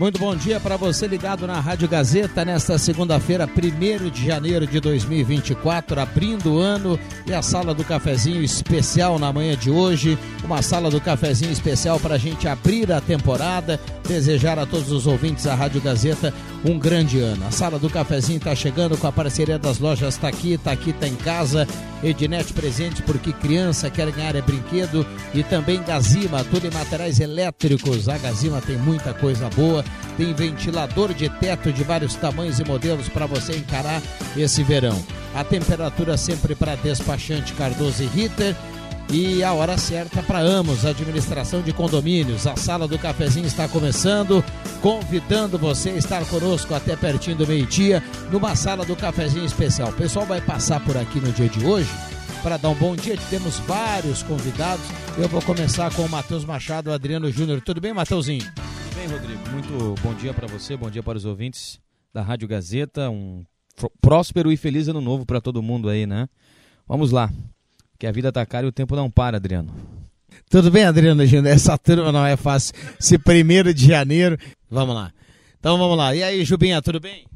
Muito bom dia para você ligado na Rádio Gazeta nesta segunda-feira, 1 de janeiro de 2024, abrindo o ano e a sala do cafezinho especial na manhã de hoje. Uma sala do cafezinho especial para a gente abrir a temporada, desejar a todos os ouvintes da Rádio Gazeta um grande ano. A sala do cafezinho está chegando com a parceria das lojas Tá Aqui, Tá Aqui, Tá em Casa, Ednet Presente, porque criança quer ganhar é brinquedo e também Gazima, tudo em materiais elétricos. A Gazima tem muita coisa boa tem ventilador de teto de vários tamanhos e modelos para você encarar esse verão. A temperatura sempre para despachante Cardoso e Ritter. E a hora certa para Amos, administração de condomínios. A sala do cafezinho está começando, convidando você a estar conosco até pertinho do meio-dia, numa sala do cafezinho especial. O pessoal vai passar por aqui no dia de hoje para dar um bom dia. Temos vários convidados. Eu vou começar com o Matheus Machado, Adriano Júnior. Tudo bem, Matheusinho? bem, Rodrigo? Muito bom dia para você, bom dia para os ouvintes da Rádio Gazeta. Um próspero e feliz ano novo para todo mundo aí, né? Vamos lá, que a vida tá cara e o tempo não para, Adriano. Tudo bem, Adriano Júnior? Essa turma não é fácil. Se primeiro de janeiro. Vamos lá. Então vamos lá. E aí, Jubinha, tudo bem?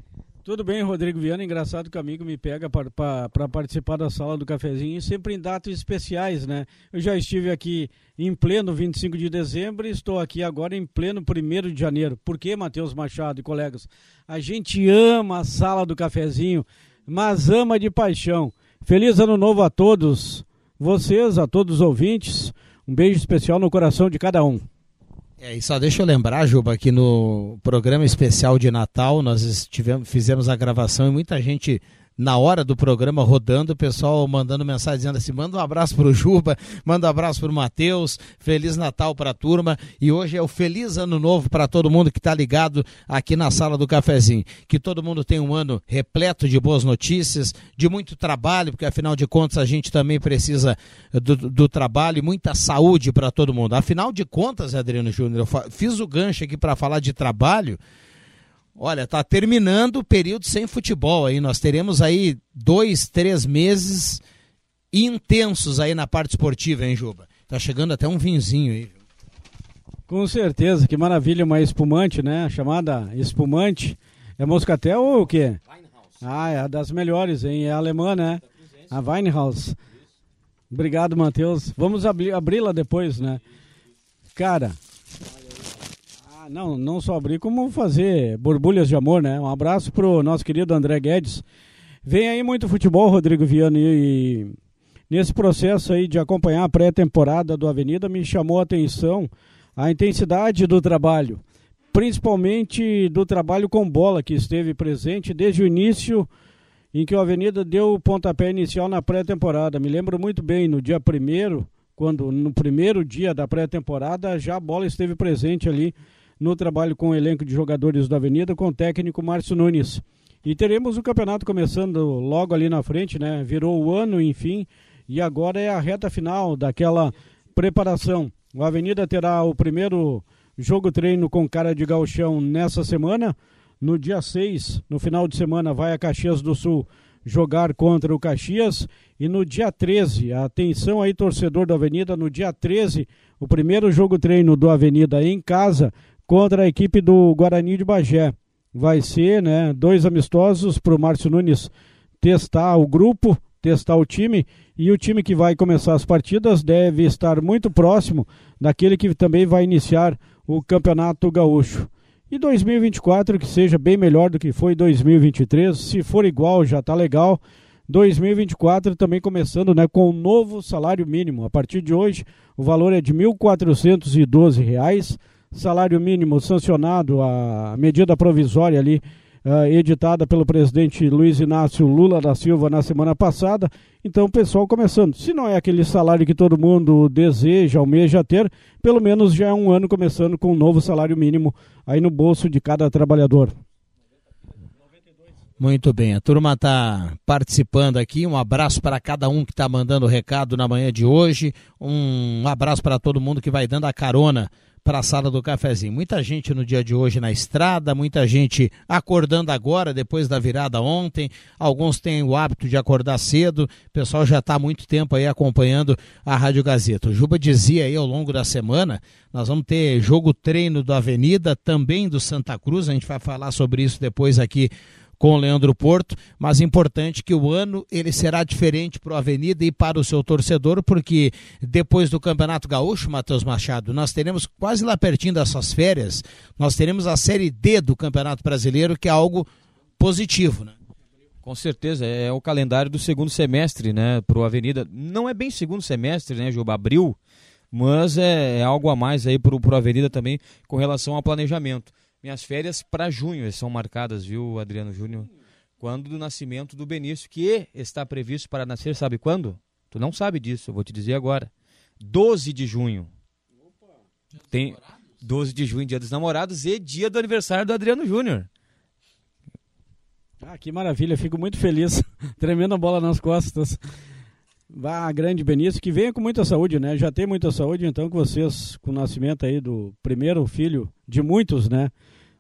Tudo bem, Rodrigo Viana. Engraçado que o amigo me pega para participar da sala do cafezinho, sempre em datas especiais, né? Eu já estive aqui em pleno 25 de dezembro e estou aqui agora em pleno 1 de janeiro. Por quê, Matheus Machado e colegas? A gente ama a sala do cafezinho, mas ama de paixão. Feliz ano novo a todos vocês, a todos os ouvintes. Um beijo especial no coração de cada um. É, e só deixa eu lembrar, Juba, que no programa especial de Natal nós tivemos, fizemos a gravação e muita gente na hora do programa rodando, o pessoal mandando mensagem dizendo assim: manda um abraço pro Juba, manda um abraço pro Matheus, Feliz Natal pra turma. E hoje é o Feliz Ano Novo para todo mundo que está ligado aqui na sala do cafezinho. Que todo mundo tenha um ano repleto de boas notícias, de muito trabalho, porque afinal de contas a gente também precisa do, do trabalho e muita saúde para todo mundo. Afinal de contas, Adriano Júnior, eu fiz o gancho aqui para falar de trabalho. Olha, tá terminando o período sem futebol aí. Nós teremos aí dois, três meses intensos aí na parte esportiva, hein, Juba? Tá chegando até um vinzinho aí. Com certeza, que maravilha, uma espumante, né? Chamada espumante. É Moscatel ou o quê? Ah, é das melhores, hein? É alemã, né? A Weinhaus. Obrigado, Matheus. Vamos abri-la depois, né? Cara, ah, não, não só abrir, como fazer borbulhas de amor, né? Um abraço pro nosso querido André Guedes. Vem aí muito futebol, Rodrigo Viana, e nesse processo aí de acompanhar a pré-temporada do Avenida me chamou a atenção a intensidade do trabalho, principalmente do trabalho com bola que esteve presente desde o início em que o Avenida deu o pontapé inicial na pré-temporada. Me lembro muito bem, no dia primeiro, quando no primeiro dia da pré-temporada já a bola esteve presente ali no trabalho com o elenco de jogadores da Avenida, com o técnico Márcio Nunes. E teremos o campeonato começando logo ali na frente, né? Virou o ano, enfim, e agora é a reta final daquela preparação. O Avenida terá o primeiro jogo treino com cara de galchão nessa semana. No dia 6, no final de semana, vai a Caxias do Sul jogar contra o Caxias. E no dia 13, atenção aí, torcedor da Avenida, no dia 13, o primeiro jogo treino do Avenida em casa contra a equipe do Guarani de Bagé. Vai ser né, dois amistosos para o Márcio Nunes testar o grupo, testar o time, e o time que vai começar as partidas deve estar muito próximo daquele que também vai iniciar o Campeonato Gaúcho. E 2024 que seja bem melhor do que foi 2023, se for igual já está legal, 2024 também começando né, com um novo salário mínimo. A partir de hoje, o valor é de R$ 1.412. Salário mínimo sancionado, a medida provisória ali, uh, editada pelo presidente Luiz Inácio Lula da Silva na semana passada. Então, o pessoal começando. Se não é aquele salário que todo mundo deseja, almeja ter, pelo menos já é um ano começando com um novo salário mínimo aí no bolso de cada trabalhador. Muito bem, a turma está participando aqui. Um abraço para cada um que está mandando recado na manhã de hoje. Um abraço para todo mundo que vai dando a carona para a sala do cafezinho. Muita gente no dia de hoje na estrada, muita gente acordando agora, depois da virada ontem. Alguns têm o hábito de acordar cedo. O pessoal já está há muito tempo aí acompanhando a Rádio Gazeta. O Juba dizia aí ao longo da semana, nós vamos ter jogo treino do Avenida, também do Santa Cruz. A gente vai falar sobre isso depois aqui com o Leandro Porto, mas importante que o ano ele será diferente para o Avenida e para o seu torcedor, porque depois do Campeonato Gaúcho, Matheus Machado, nós teremos quase lá pertinho das suas férias, nós teremos a Série D do Campeonato Brasileiro, que é algo positivo, né? Com certeza, é o calendário do segundo semestre, né, para o Avenida. Não é bem segundo semestre, né, Juba? Abril, mas é, é algo a mais aí para o Avenida também com relação ao planejamento. Minhas férias para junho são marcadas, viu, Adriano Júnior? Quando do nascimento do Benício, que está previsto para nascer, sabe quando? Tu não sabe disso, eu vou te dizer agora. 12 de junho. Tem 12 de junho, dia dos namorados e dia do aniversário do Adriano Júnior. Ah, que maravilha, fico muito feliz. Tremendo a bola nas costas. Vá, grande Benício, que venha com muita saúde, né? Já tem muita saúde, então que vocês, com o nascimento aí do primeiro filho de muitos, né?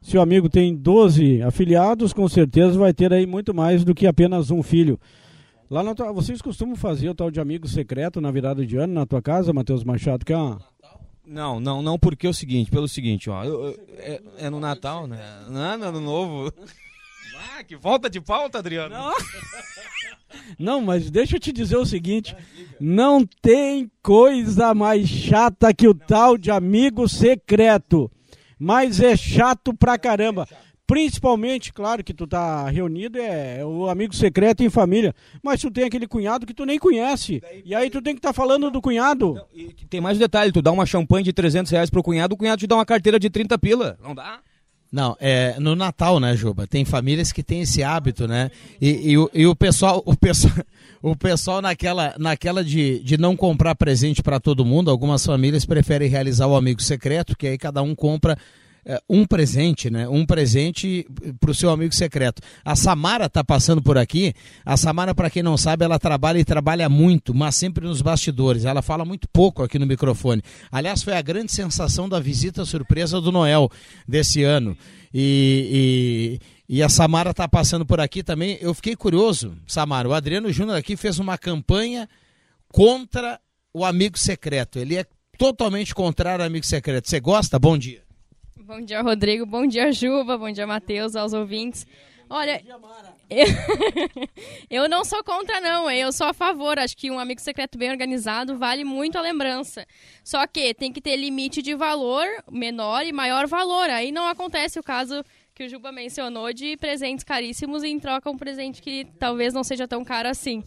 Se o amigo tem 12 afiliados, com certeza vai ter aí muito mais do que apenas um filho. Lá na tua, vocês costumam fazer o tal de amigo secreto na virada de ano na tua casa, Matheus Machado? Que é uma... Não, não, não, porque é o seguinte, pelo seguinte, ó, eu, eu, é, é, no Natal, né? Não, no Ano Novo. Ah, que volta de pauta, Adriano. Não. não, mas deixa eu te dizer o seguinte, não tem coisa mais chata que o tal de amigo secreto mas é chato pra caramba. Principalmente, claro que tu tá reunido, é o amigo secreto em família. Mas tu tem aquele cunhado que tu nem conhece. E aí tu tem que estar tá falando do cunhado. tem mais um detalhe, tu dá uma champanhe de 300 reais pro cunhado, o cunhado te dá uma carteira de 30 pila. Não dá? Não, é no Natal, né, Juba? Tem famílias que têm esse hábito, né? E, e, e o pessoal, o pessoal, o pessoal naquela, naquela de, de não comprar presente para todo mundo, algumas famílias preferem realizar o amigo secreto, que aí cada um compra é, um presente, né? Um presente para o seu amigo secreto. A Samara está passando por aqui. A Samara, para quem não sabe, ela trabalha e trabalha muito, mas sempre nos bastidores. Ela fala muito pouco aqui no microfone. Aliás, foi a grande sensação da visita surpresa do Noel desse ano. E, e, e a Samara está passando por aqui também. Eu fiquei curioso, Samara. O Adriano Júnior aqui fez uma campanha contra o amigo secreto. Ele é totalmente contrário ao amigo secreto. Você gosta? Bom dia. Bom dia, Rodrigo. Bom dia, Juba. Bom dia, Matheus, aos ouvintes. Olha, eu, eu não sou contra, não. Eu sou a favor. Acho que um amigo secreto bem organizado vale muito a lembrança. Só que tem que ter limite de valor menor e maior valor. Aí não acontece o caso que o Juba mencionou de presentes caríssimos em troca um presente que talvez não seja tão caro assim.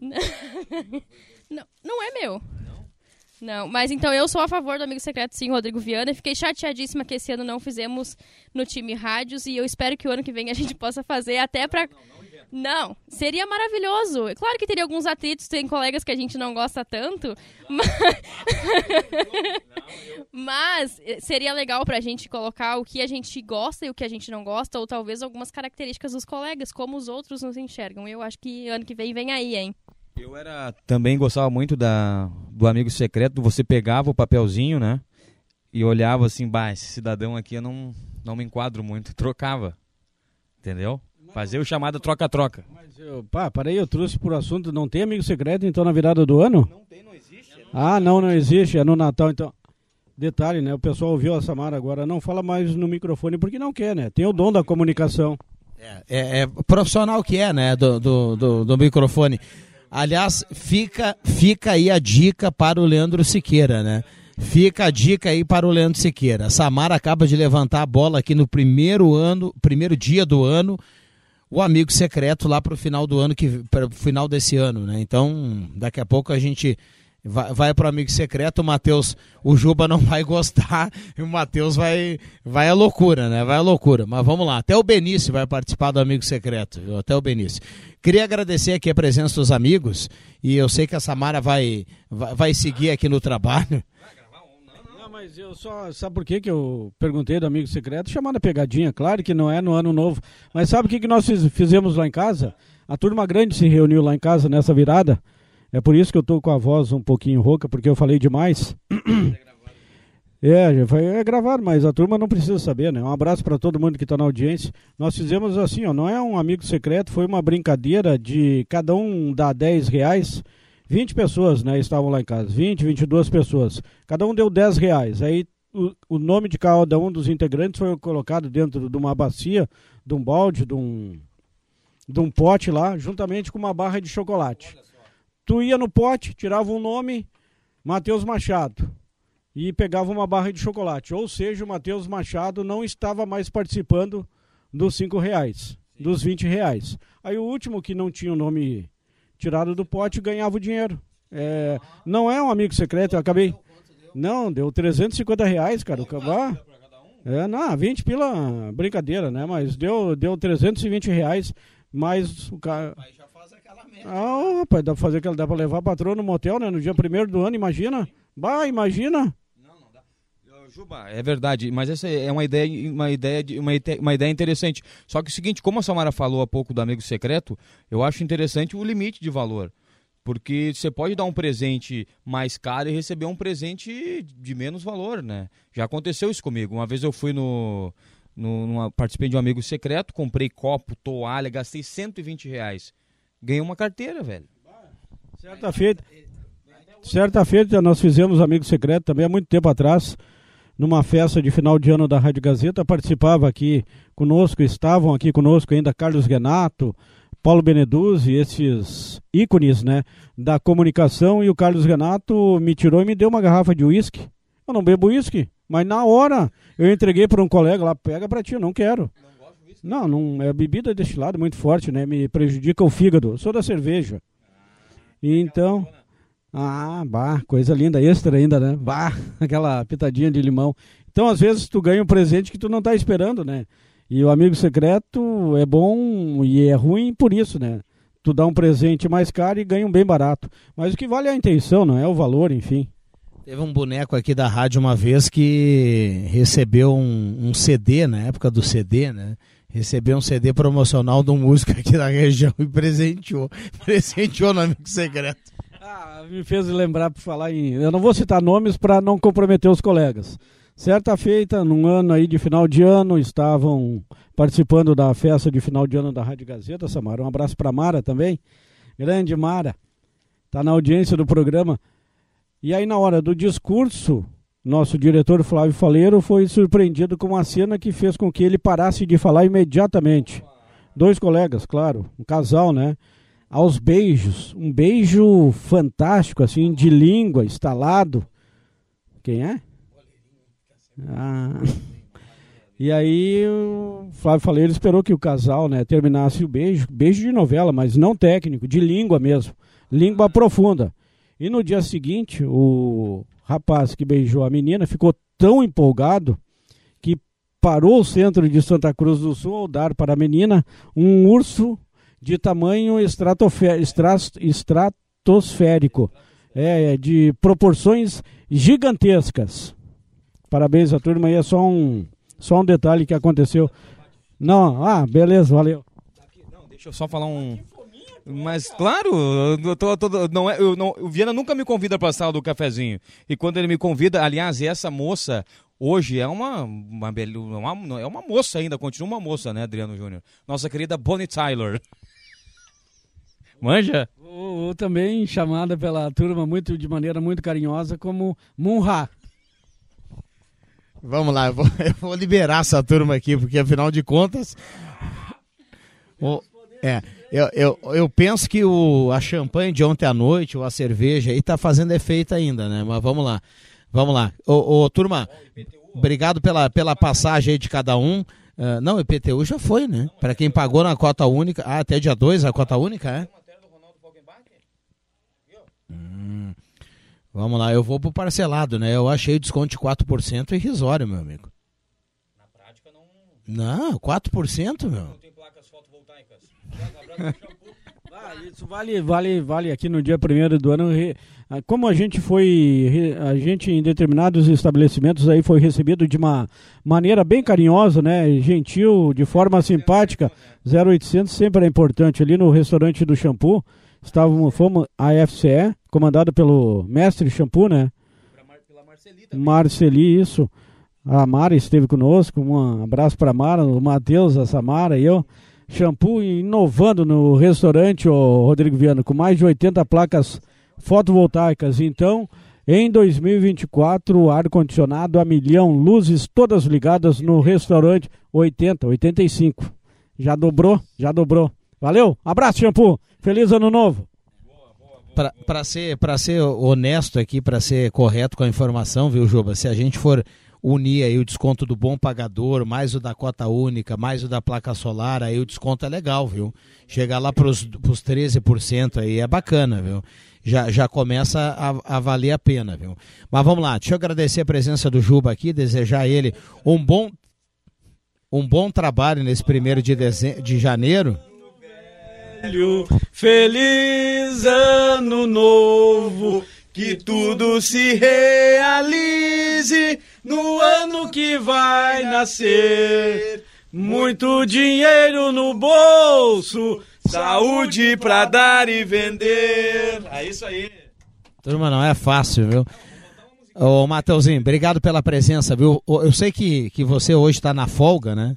não, não é meu. Não, mas então eu sou a favor do Amigo Secreto, sim, Rodrigo Viana. Fiquei chateadíssima que esse ano não fizemos no time rádios e eu espero que o ano que vem a gente possa fazer até para não, seria maravilhoso. Claro que teria alguns atritos, tem colegas que a gente não gosta tanto, mas, mas seria legal pra gente colocar o que a gente gosta e o que a gente não gosta, ou talvez algumas características dos colegas, como os outros nos enxergam. Eu acho que ano que vem vem aí, hein? Eu era também gostava muito da do amigo secreto, você pegava o papelzinho, né? E olhava assim, bah, esse cidadão aqui eu não não me enquadro muito, trocava. Entendeu? Fazer o chamado troca-troca. Mas eu, pá, aí, eu trouxe por assunto, não tem amigo secreto então na virada do ano? Não tem, não existe. É ah, não, não existe, é no Natal então. Detalhe, né? O pessoal ouviu a Samara agora, não fala mais no microfone porque não quer, né? Tem o dom da comunicação. É, é, é profissional que é, né? Do, do, do, do microfone. Aliás, fica, fica aí a dica para o Leandro Siqueira, né? Fica a dica aí para o Leandro Siqueira. A Samara acaba de levantar a bola aqui no primeiro ano, primeiro dia do ano. O amigo secreto lá para o final do ano, que para o final desse ano, né? Então, daqui a pouco a gente vai, vai para o amigo secreto, o Matheus, o Juba não vai gostar, e o Matheus vai, vai à loucura, né? Vai à loucura. Mas vamos lá, até o Benício vai participar do amigo secreto, viu? até o Benício. Queria agradecer aqui a presença dos amigos, e eu sei que a Samara vai, vai, vai seguir aqui no trabalho mas eu só. Sabe por que, que eu perguntei do amigo secreto? Chamando a pegadinha, claro que não é no ano novo. Mas sabe o que, que nós fizemos lá em casa? A turma grande se reuniu lá em casa nessa virada. É por isso que eu tô com a voz um pouquinho rouca, porque eu falei demais. É, foi é gravado, mas a turma não precisa saber, né? Um abraço para todo mundo que está na audiência. Nós fizemos assim, ó, não é um amigo secreto, foi uma brincadeira de cada um dar 10 reais 20 pessoas né, estavam lá em casa, 20, 22 pessoas. Cada um deu 10 reais. Aí o, o nome de cada um dos integrantes foi colocado dentro de uma bacia, de um balde, de um, de um pote lá, juntamente com uma barra de chocolate. Tu ia no pote, tirava um nome, Matheus Machado, e pegava uma barra de chocolate. Ou seja, o Matheus Machado não estava mais participando dos 5 reais, Sim. dos 20 reais. Aí o último que não tinha o nome tirado do pote e ganhava o dinheiro. É, não é um amigo secreto, eu acabei. Não, deu 350 reais, cara. O cabá. É, não, 20 pila, brincadeira, né? Mas deu, deu 320 reais, mais o cara. já faz aquela meta. Ah, rapaz, dá pra fazer aquela, dá pra levar a patroa no motel, né? No dia primeiro do ano, imagina. Bah, imagina. Juba, é verdade, mas essa é uma ideia, uma ideia, uma, uma ideia interessante. Só que é o seguinte, como a Samara falou há pouco do amigo secreto, eu acho interessante o limite de valor. Porque você pode dar um presente mais caro e receber um presente de menos valor, né? Já aconteceu isso comigo. Uma vez eu fui no. no numa, participei de um amigo secreto, comprei copo, toalha, gastei 120 reais. Ganhei uma carteira, velho. Certa feita. Certa feita nós fizemos amigo secreto também há muito tempo atrás numa festa de final de ano da Rádio Gazeta. Participava aqui conosco, estavam aqui conosco ainda Carlos Renato, Paulo Beneduzzi, esses ícones né, da comunicação. E o Carlos Renato me tirou e me deu uma garrafa de uísque. Eu não bebo uísque, mas na hora eu entreguei para um colega lá, pega para ti, eu não quero. Não, não é bebida destilada muito forte, né? Me prejudica o fígado. Eu sou da cerveja. Então, ah, bah, coisa linda, extra ainda, né? Bah, aquela pitadinha de limão. Então, às vezes, tu ganha um presente que tu não está esperando, né? E o amigo secreto é bom e é ruim por isso, né? Tu dá um presente mais caro e ganha um bem barato. Mas o que vale é a intenção, não é o valor, enfim. Teve um boneco aqui da rádio uma vez que recebeu um, um CD, na época do CD, né? Recebeu um CD promocional de um músico aqui da região e presenteou. Presenteou no amigo secreto. Ah, me fez lembrar para falar em. Eu não vou citar nomes para não comprometer os colegas. Certa feita, num ano aí de final de ano, estavam participando da festa de final de ano da Rádio Gazeta, Samara. Um abraço para Mara também. Grande Mara. Está na audiência do programa. E aí, na hora do discurso, nosso diretor Flávio Faleiro foi surpreendido com uma cena que fez com que ele parasse de falar imediatamente. Dois colegas, claro, um casal, né? Aos beijos. Um beijo fantástico, assim, de língua, instalado. Quem é? Ah. E aí o Flávio Faleiro esperou que o casal né, terminasse o beijo, beijo de novela, mas não técnico, de língua mesmo, língua profunda. E no dia seguinte, o rapaz que beijou a menina ficou tão empolgado que parou o centro de Santa Cruz do Sul ao dar para a menina um urso de tamanho estratosférico, é, é, de proporções gigantescas. Parabéns à turma, aí é só um, só um detalhe que aconteceu. Não, ah, beleza, valeu. Não, deixa eu só falar um. Mas claro, eu tô, tô, não é, eu não, o Viana nunca me convida para a sala do cafezinho. E quando ele me convida, aliás, essa moça hoje é uma, uma, uma, é uma moça ainda, continua uma moça, né, Adriano Júnior? Nossa querida Bonnie Tyler. Manja? Ou, ou, também chamada pela turma muito de maneira muito carinhosa como Munha. Vamos lá, eu vou, eu vou, liberar essa turma aqui, porque afinal de contas. O, é, eu, eu, eu penso que o, a champanhe de ontem à noite, ou a cerveja aí, tá fazendo efeito ainda, né? Mas vamos lá. Vamos lá. Ô, ô turma, obrigado pela, pela passagem aí de cada um. Uh, não, IPTU já foi, né? Para quem pagou na cota única. Ah, até dia 2 a cota única, é? Hum, vamos lá, eu vou pro parcelado, né? Eu achei o desconto de 4% irrisório, meu amigo. Na prática não. Não, 4%, meu. Não tem placas fotovoltaicas. ah, isso vale, vale, vale aqui no dia 1 do ano. Ah, como a gente foi, a gente em determinados estabelecimentos aí foi recebido de uma maneira bem carinhosa, né, gentil, de forma simpática. 0800 sempre é importante. Ali no restaurante do Shampoo, estávamos, fomos a FCE, comandado pelo mestre Shampoo, né? Pela Marceli, Marceli, isso. A Mara esteve conosco. Um abraço para a Mara, o Matheus, a Samara e eu. Shampoo inovando no restaurante, o Rodrigo Viana, com mais de 80 placas fotovoltaicas. Então, em 2024, ar-condicionado a milhão, luzes todas ligadas no restaurante 80, 85. Já dobrou? Já dobrou. Valeu, abraço, shampoo. Feliz ano novo. Para ser, ser honesto aqui, para ser correto com a informação, viu, Juba? Se a gente for unir aí o desconto do bom pagador, mais o da cota única, mais o da placa solar, aí o desconto é legal, viu? Chegar lá para os 13% aí é bacana, viu? já, já começa a, a, valer a pena, viu? Mas vamos lá, deixa eu agradecer a presença do Juba aqui, desejar a ele um bom, um bom trabalho nesse primeiro de, de janeiro. Feliz ano novo, que tudo se realize no ano que vai nascer. Muito dinheiro no bolso Saúde pra dar e vender. É isso aí. Turma, não é fácil, viu? Ô, Mateuzinho, obrigado pela presença, viu? Eu sei que, que você hoje está na folga, né?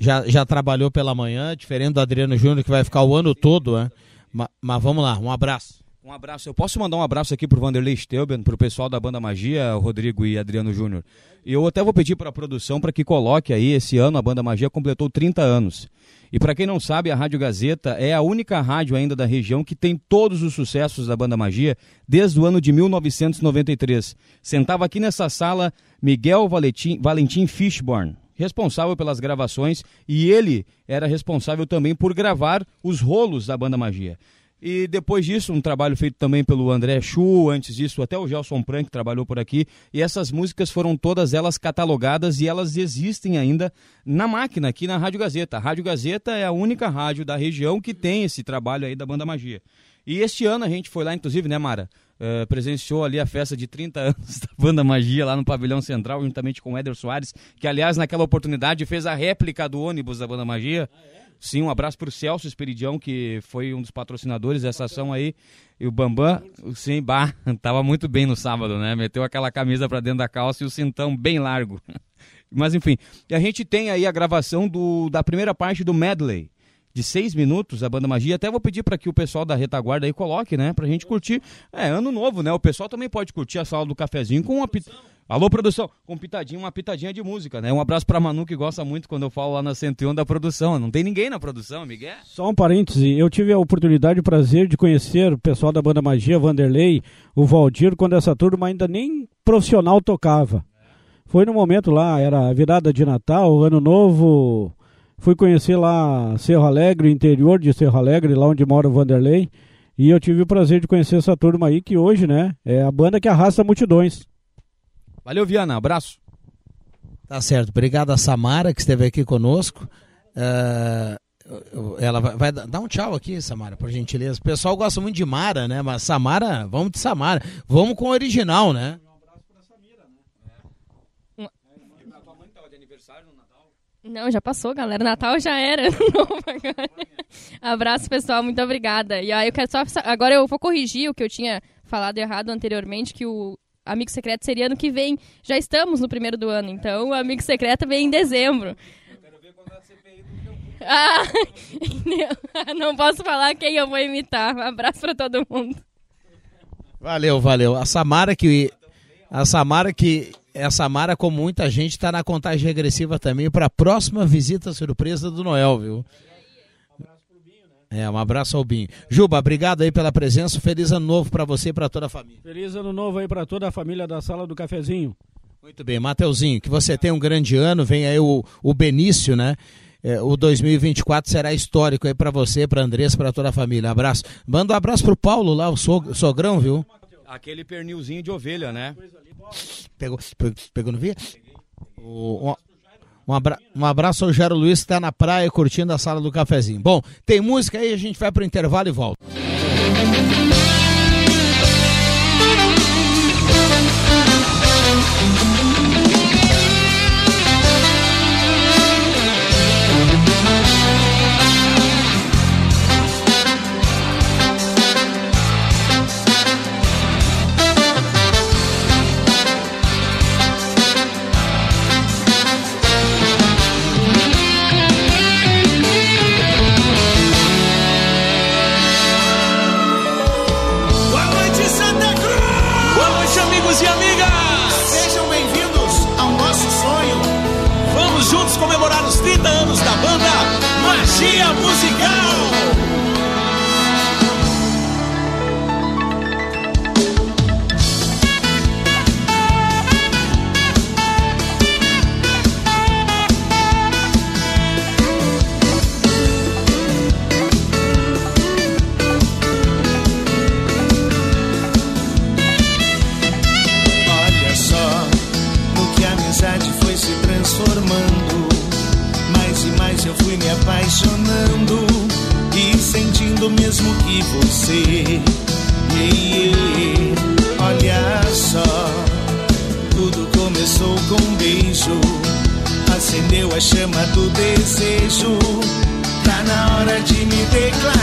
Já, já trabalhou pela manhã, diferente do Adriano Júnior, que vai ficar o ano todo, né? Mas, mas vamos lá, um abraço. Um abraço. Eu posso mandar um abraço aqui pro Vanderlei Steuben, pro pessoal da Banda Magia, Rodrigo e Adriano Júnior. E eu até vou pedir para a produção para que coloque aí, esse ano a Banda Magia completou 30 anos. E para quem não sabe, a Rádio Gazeta é a única rádio ainda da região que tem todos os sucessos da Banda Magia desde o ano de 1993. Sentava aqui nessa sala Miguel Valentim, Valentim Fishborn, responsável pelas gravações, e ele era responsável também por gravar os rolos da Banda Magia. E depois disso, um trabalho feito também pelo André Chu, antes disso até o Gelson Prank trabalhou por aqui. E essas músicas foram todas elas catalogadas e elas existem ainda na máquina aqui na Rádio Gazeta. A Rádio Gazeta é a única rádio da região que tem esse trabalho aí da Banda Magia. E este ano a gente foi lá, inclusive, né, Mara? Uh, presenciou ali a festa de 30 anos da Banda Magia lá no Pavilhão Central, juntamente com o Éder Soares, que aliás naquela oportunidade fez a réplica do ônibus da Banda Magia. Ah, é? Sim, um abraço para o Celso Esperidião, que foi um dos patrocinadores dessa ação aí. E o Bambam, sim, bah, tava muito bem no sábado, né? Meteu aquela camisa para dentro da calça e o cintão bem largo. Mas enfim, e a gente tem aí a gravação do, da primeira parte do medley de seis minutos, a Banda Magia. Até vou pedir para que o pessoal da retaguarda aí coloque, né? Pra gente curtir. É, ano novo, né? O pessoal também pode curtir a sala do cafezinho com uma pizza. Alô, produção, com pitadinha, uma pitadinha de música, né? Um abraço pra Manu, que gosta muito quando eu falo lá na 101 da produção. Não tem ninguém na produção, Miguel. Só um parêntese, eu tive a oportunidade e o prazer de conhecer o pessoal da Banda Magia, Vanderlei, o Valdir, quando essa turma ainda nem profissional tocava. Foi no momento lá, era virada de Natal, Ano Novo, fui conhecer lá Cerro Alegre, interior de Cerro Alegre, lá onde mora o Vanderlei, e eu tive o prazer de conhecer essa turma aí, que hoje, né, é a banda que arrasta multidões. Valeu, Viana. Abraço. Tá certo. Obrigado a Samara, que esteve aqui conosco. Uh, ela vai, vai, dar um tchau aqui, Samara, por gentileza. O pessoal gosta muito de Mara, né? Mas Samara, vamos de Samara. Vamos com o original, né? Não, já passou, galera. Natal já era. Abraço, pessoal. Muito obrigada. E aí eu quero só. Agora eu vou corrigir o que eu tinha falado errado anteriormente, que o Amigo Secreto seria ano que vem. Já estamos no primeiro do ano, então o Amigo Secreto vem em dezembro. Eu quero ver quando a CPI do ah, Não posso falar quem eu vou imitar. Um abraço para todo mundo. Valeu, valeu. A Samara que a Samara que essa Mara, como muita gente, está na contagem regressiva também para a próxima visita surpresa do Noel, viu? É, um abraço ao Binho. Juba, obrigado aí pela presença. Feliz ano novo para você e para toda a família. Feliz ano novo aí para toda a família da Sala do Cafezinho. Muito bem, Mateuzinho, que você tenha um grande ano. Vem aí o, o Benício, né? É, o 2024 será histórico aí para você, para Andressa, para toda a família. Abraço. Manda um abraço pro Paulo lá, o sogrão, viu? Aquele pernilzinho de ovelha, né? Coisa Pegou, pegou no via? O, um, abra, um abraço ao Jairo Luiz que está na praia curtindo a sala do cafezinho. Bom, tem música aí, a gente vai para o intervalo e volta. dia, eu fui me apaixonando e sentindo mesmo que você. Ei, ei, Olha só, tudo começou com um beijo, acendeu a chama do desejo. Tá na hora de me declarar.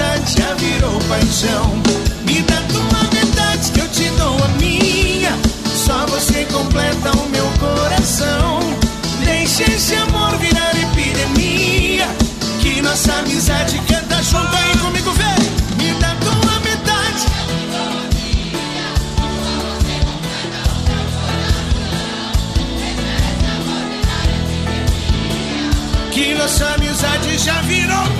amizade já virou paixão. Me dá tua verdade que eu te dou a minha. Só você completa o meu coração. Deixa esse amor virar epidemia. Que nossa amizade canta junto aí comigo, vem. Me dá tua metade. Que nossa amizade já virou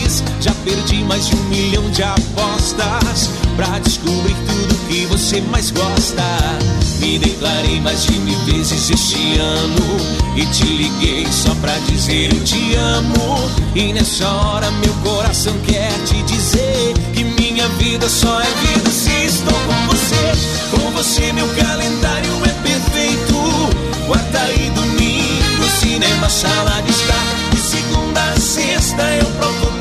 Perdi mais de um milhão de apostas Pra descobrir tudo que você mais gosta. Me declarei mais de mil vezes este ano E te liguei só pra dizer eu te amo. E nessa hora meu coração quer te dizer Que minha vida só é vida se estou com você. Com você meu calendário é perfeito. Quarta e domingo, cinema, sala de estar. De segunda a sexta eu procuro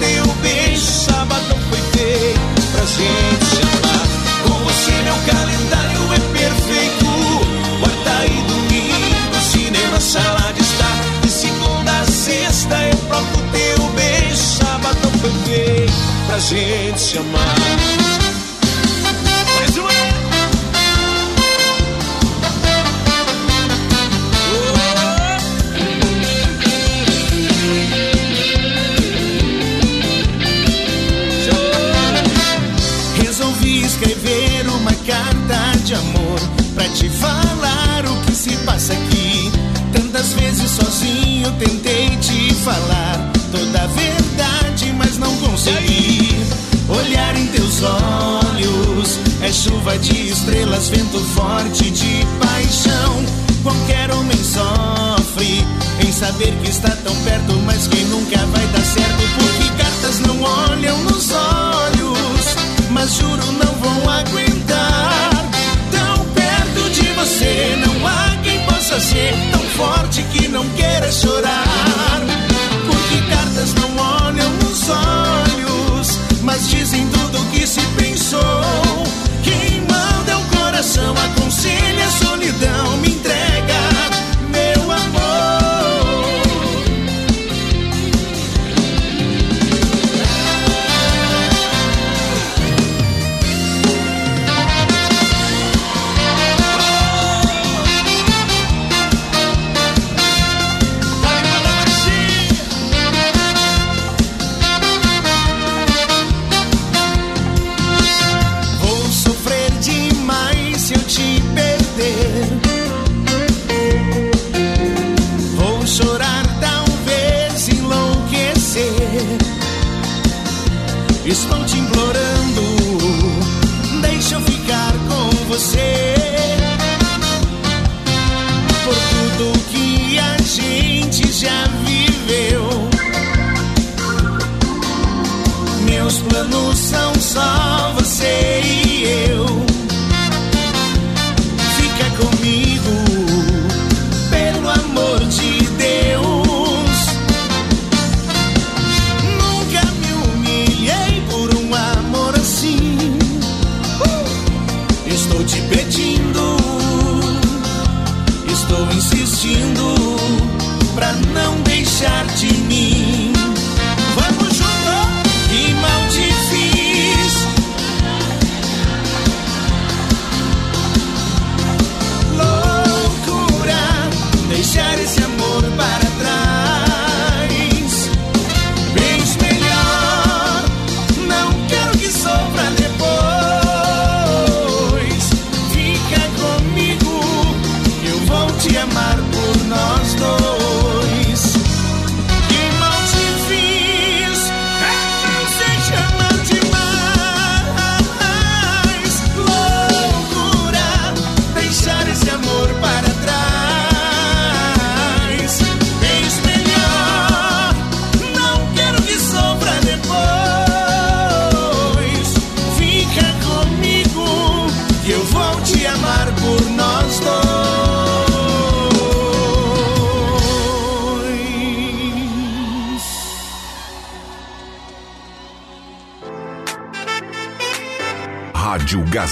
gente se amar. Com você, meu calendário é perfeito. Quarta e domingo, cinema, sala de estar. De segunda a sexta, eu é próprio teu beijo. Sábado foi feito pra gente se amar. falar toda a verdade, mas não consegui. Olhar em teus olhos é chuva de estrelas, vento forte de paixão. Qualquer homem sofre em saber que está tão perto, mas que nunca vai dar certo. Porque cartas não olham nos olhos, mas juro não vão aguentar. Tão perto de você, não possa ser tão forte que não queira chorar. Porque cartas não olham nos olhos, mas dizem tudo o que se pensou. Quem manda é o coração, aconselha a solidão, me entrega.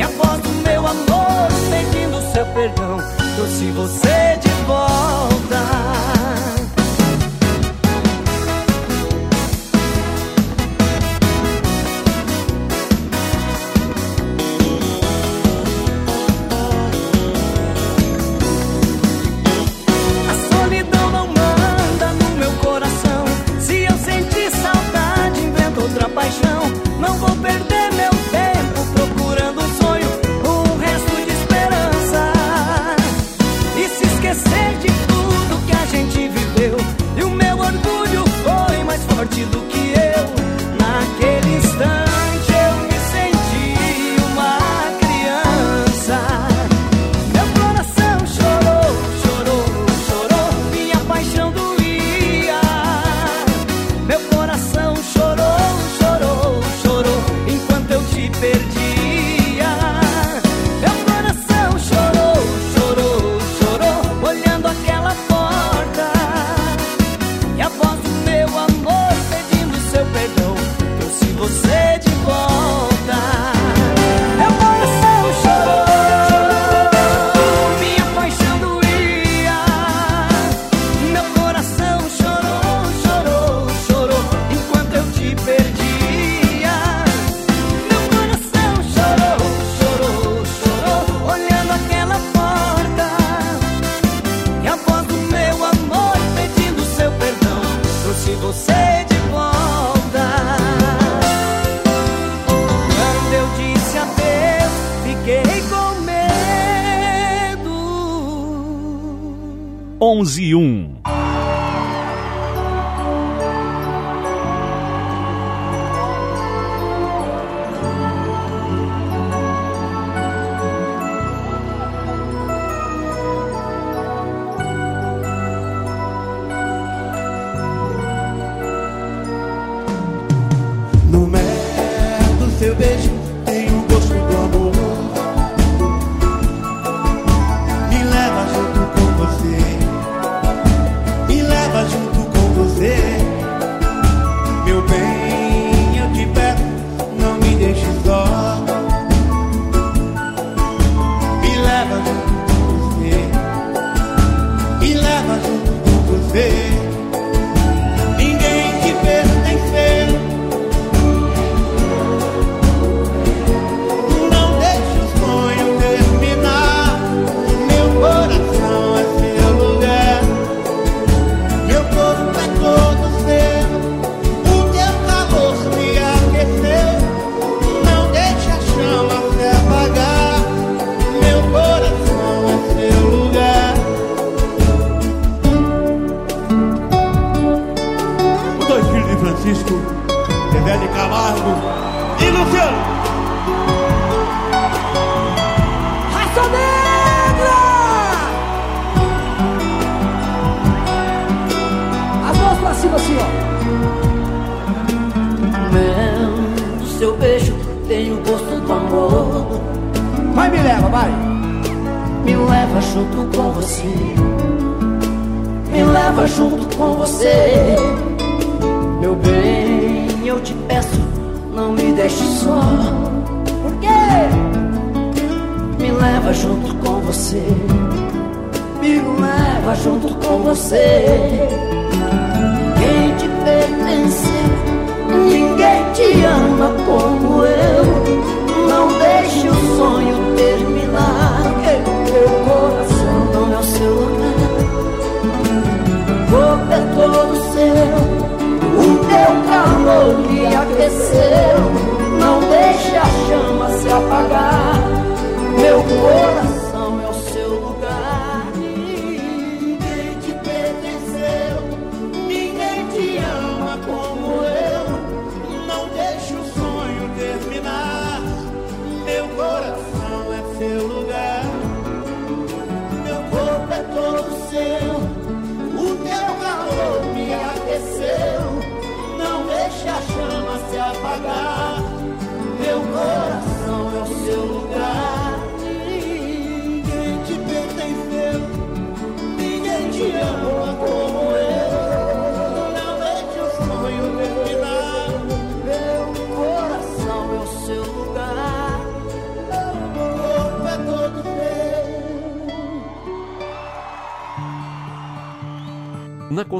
E a voz do meu amor pedindo seu perdão. Trouxe você de volta.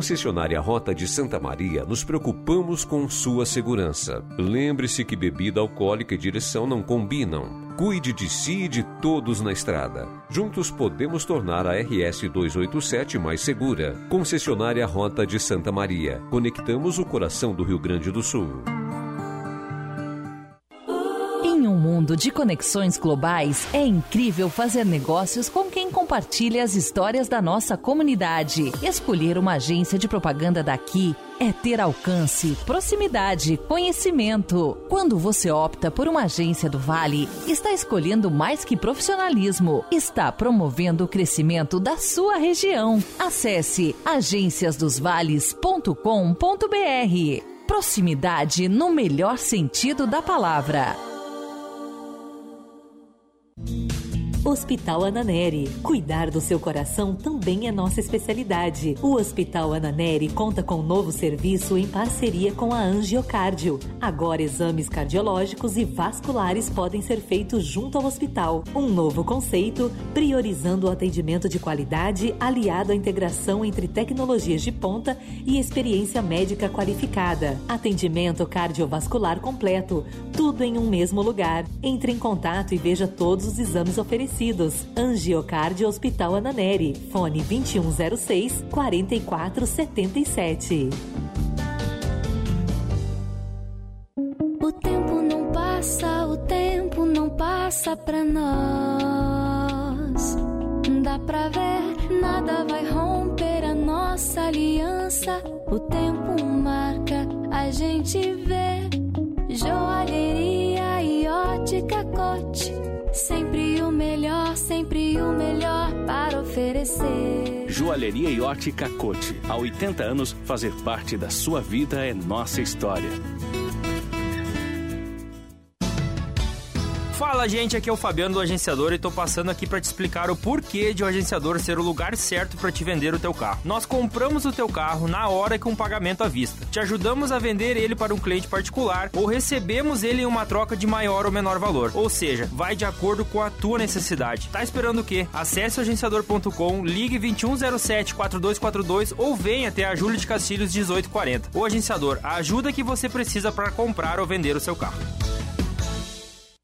concessionária Rota de Santa Maria, nos preocupamos com sua segurança. Lembre-se que bebida alcoólica e direção não combinam. Cuide de si e de todos na estrada. Juntos podemos tornar a RS 287 mais segura. Concessionária Rota de Santa Maria. Conectamos o coração do Rio Grande do Sul. Em um mundo de conexões globais, é incrível fazer negócios com quem compartilha as histórias da nossa comunidade. Escolher uma agência de propaganda daqui é ter alcance, proximidade, conhecimento. Quando você opta por uma agência do Vale, está escolhendo mais que profissionalismo, está promovendo o crescimento da sua região. Acesse agenciasdosvales.com.br. Proximidade no melhor sentido da palavra. Hospital Ananeri. Cuidar do seu coração também é nossa especialidade. O Hospital Ananeri conta com um novo serviço em parceria com a Angiocárdio. Agora exames cardiológicos e vasculares podem ser feitos junto ao hospital. Um novo conceito, priorizando o atendimento de qualidade aliado à integração entre tecnologias de ponta e experiência médica qualificada. Atendimento cardiovascular completo, tudo em um mesmo lugar. Entre em contato e veja todos os exames oferecidos oferecidos. Angiocardio Hospital Ananeri. Fone 2106 4477. O tempo não passa, o tempo não passa pra nós. Dá pra ver, nada vai romper a nossa aliança. O tempo marca, a gente vê. Joalheria e ótica cote Sempre o melhor, sempre o melhor para oferecer. Joalheria e Cote. Há 80 anos, fazer parte da sua vida é nossa história. Fala gente, aqui é o Fabiano do Agenciador e tô passando aqui para te explicar o porquê de o agenciador ser o lugar certo para te vender o teu carro. Nós compramos o teu carro na hora com pagamento à vista. Te ajudamos a vender ele para um cliente particular ou recebemos ele em uma troca de maior ou menor valor. Ou seja, vai de acordo com a tua necessidade. Tá esperando o quê? Acesse agenciador.com, ligue 2107 4242 ou venha até a Júlia de Castilhos 1840. O agenciador, a ajuda que você precisa para comprar ou vender o seu carro.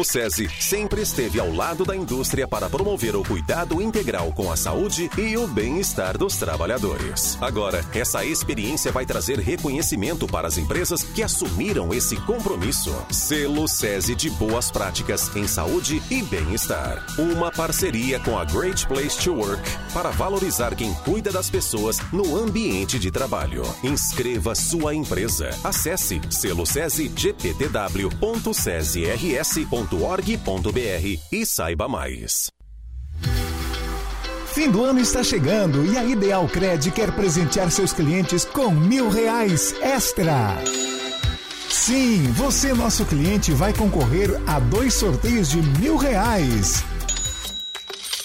O SESI sempre esteve ao lado da indústria para promover o cuidado integral com a saúde e o bem-estar dos trabalhadores. Agora, essa experiência vai trazer reconhecimento para as empresas que assumiram esse compromisso. Selo SESI de Boas Práticas em Saúde e Bem-Estar. Uma parceria com a Great Place to Work para valorizar quem cuida das pessoas no ambiente de trabalho. Inscreva sua empresa. Acesse selo SESI www.org.br e saiba mais. Fim do ano está chegando e a Ideal Cred quer presentear seus clientes com mil reais extra. Sim, você, nosso cliente, vai concorrer a dois sorteios de mil reais.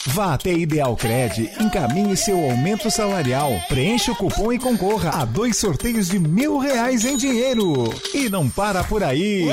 Vá até Ideal Cred, encaminhe seu aumento salarial, preencha o cupom e concorra a dois sorteios de mil reais em dinheiro. E não para por aí.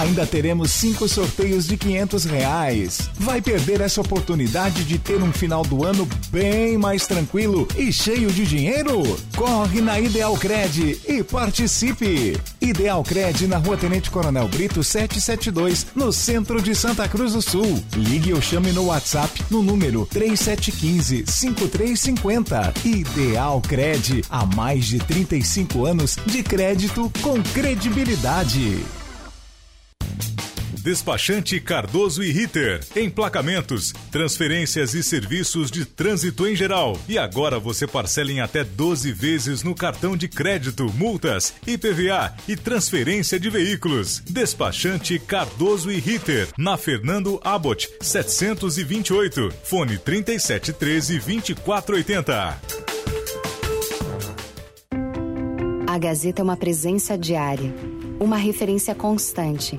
Ainda teremos cinco sorteios de quinhentos reais. Vai perder essa oportunidade de ter um final do ano bem mais tranquilo e cheio de dinheiro? Corre na Ideal Cred e participe. Ideal Cred na Rua Tenente Coronel Brito 772, no centro de Santa Cruz do Sul. Ligue ou chame no WhatsApp no número 3715 5350. Ideal Cred, há mais de 35 anos de crédito com credibilidade. Despachante Cardoso e Ritter. Emplacamentos, transferências e serviços de trânsito em geral. E agora você parcela em até 12 vezes no cartão de crédito, multas, IPVA e transferência de veículos. Despachante Cardoso e Ritter. Na Fernando Abbott, 728. Fone 3713 2480. A Gazeta é uma presença diária, uma referência constante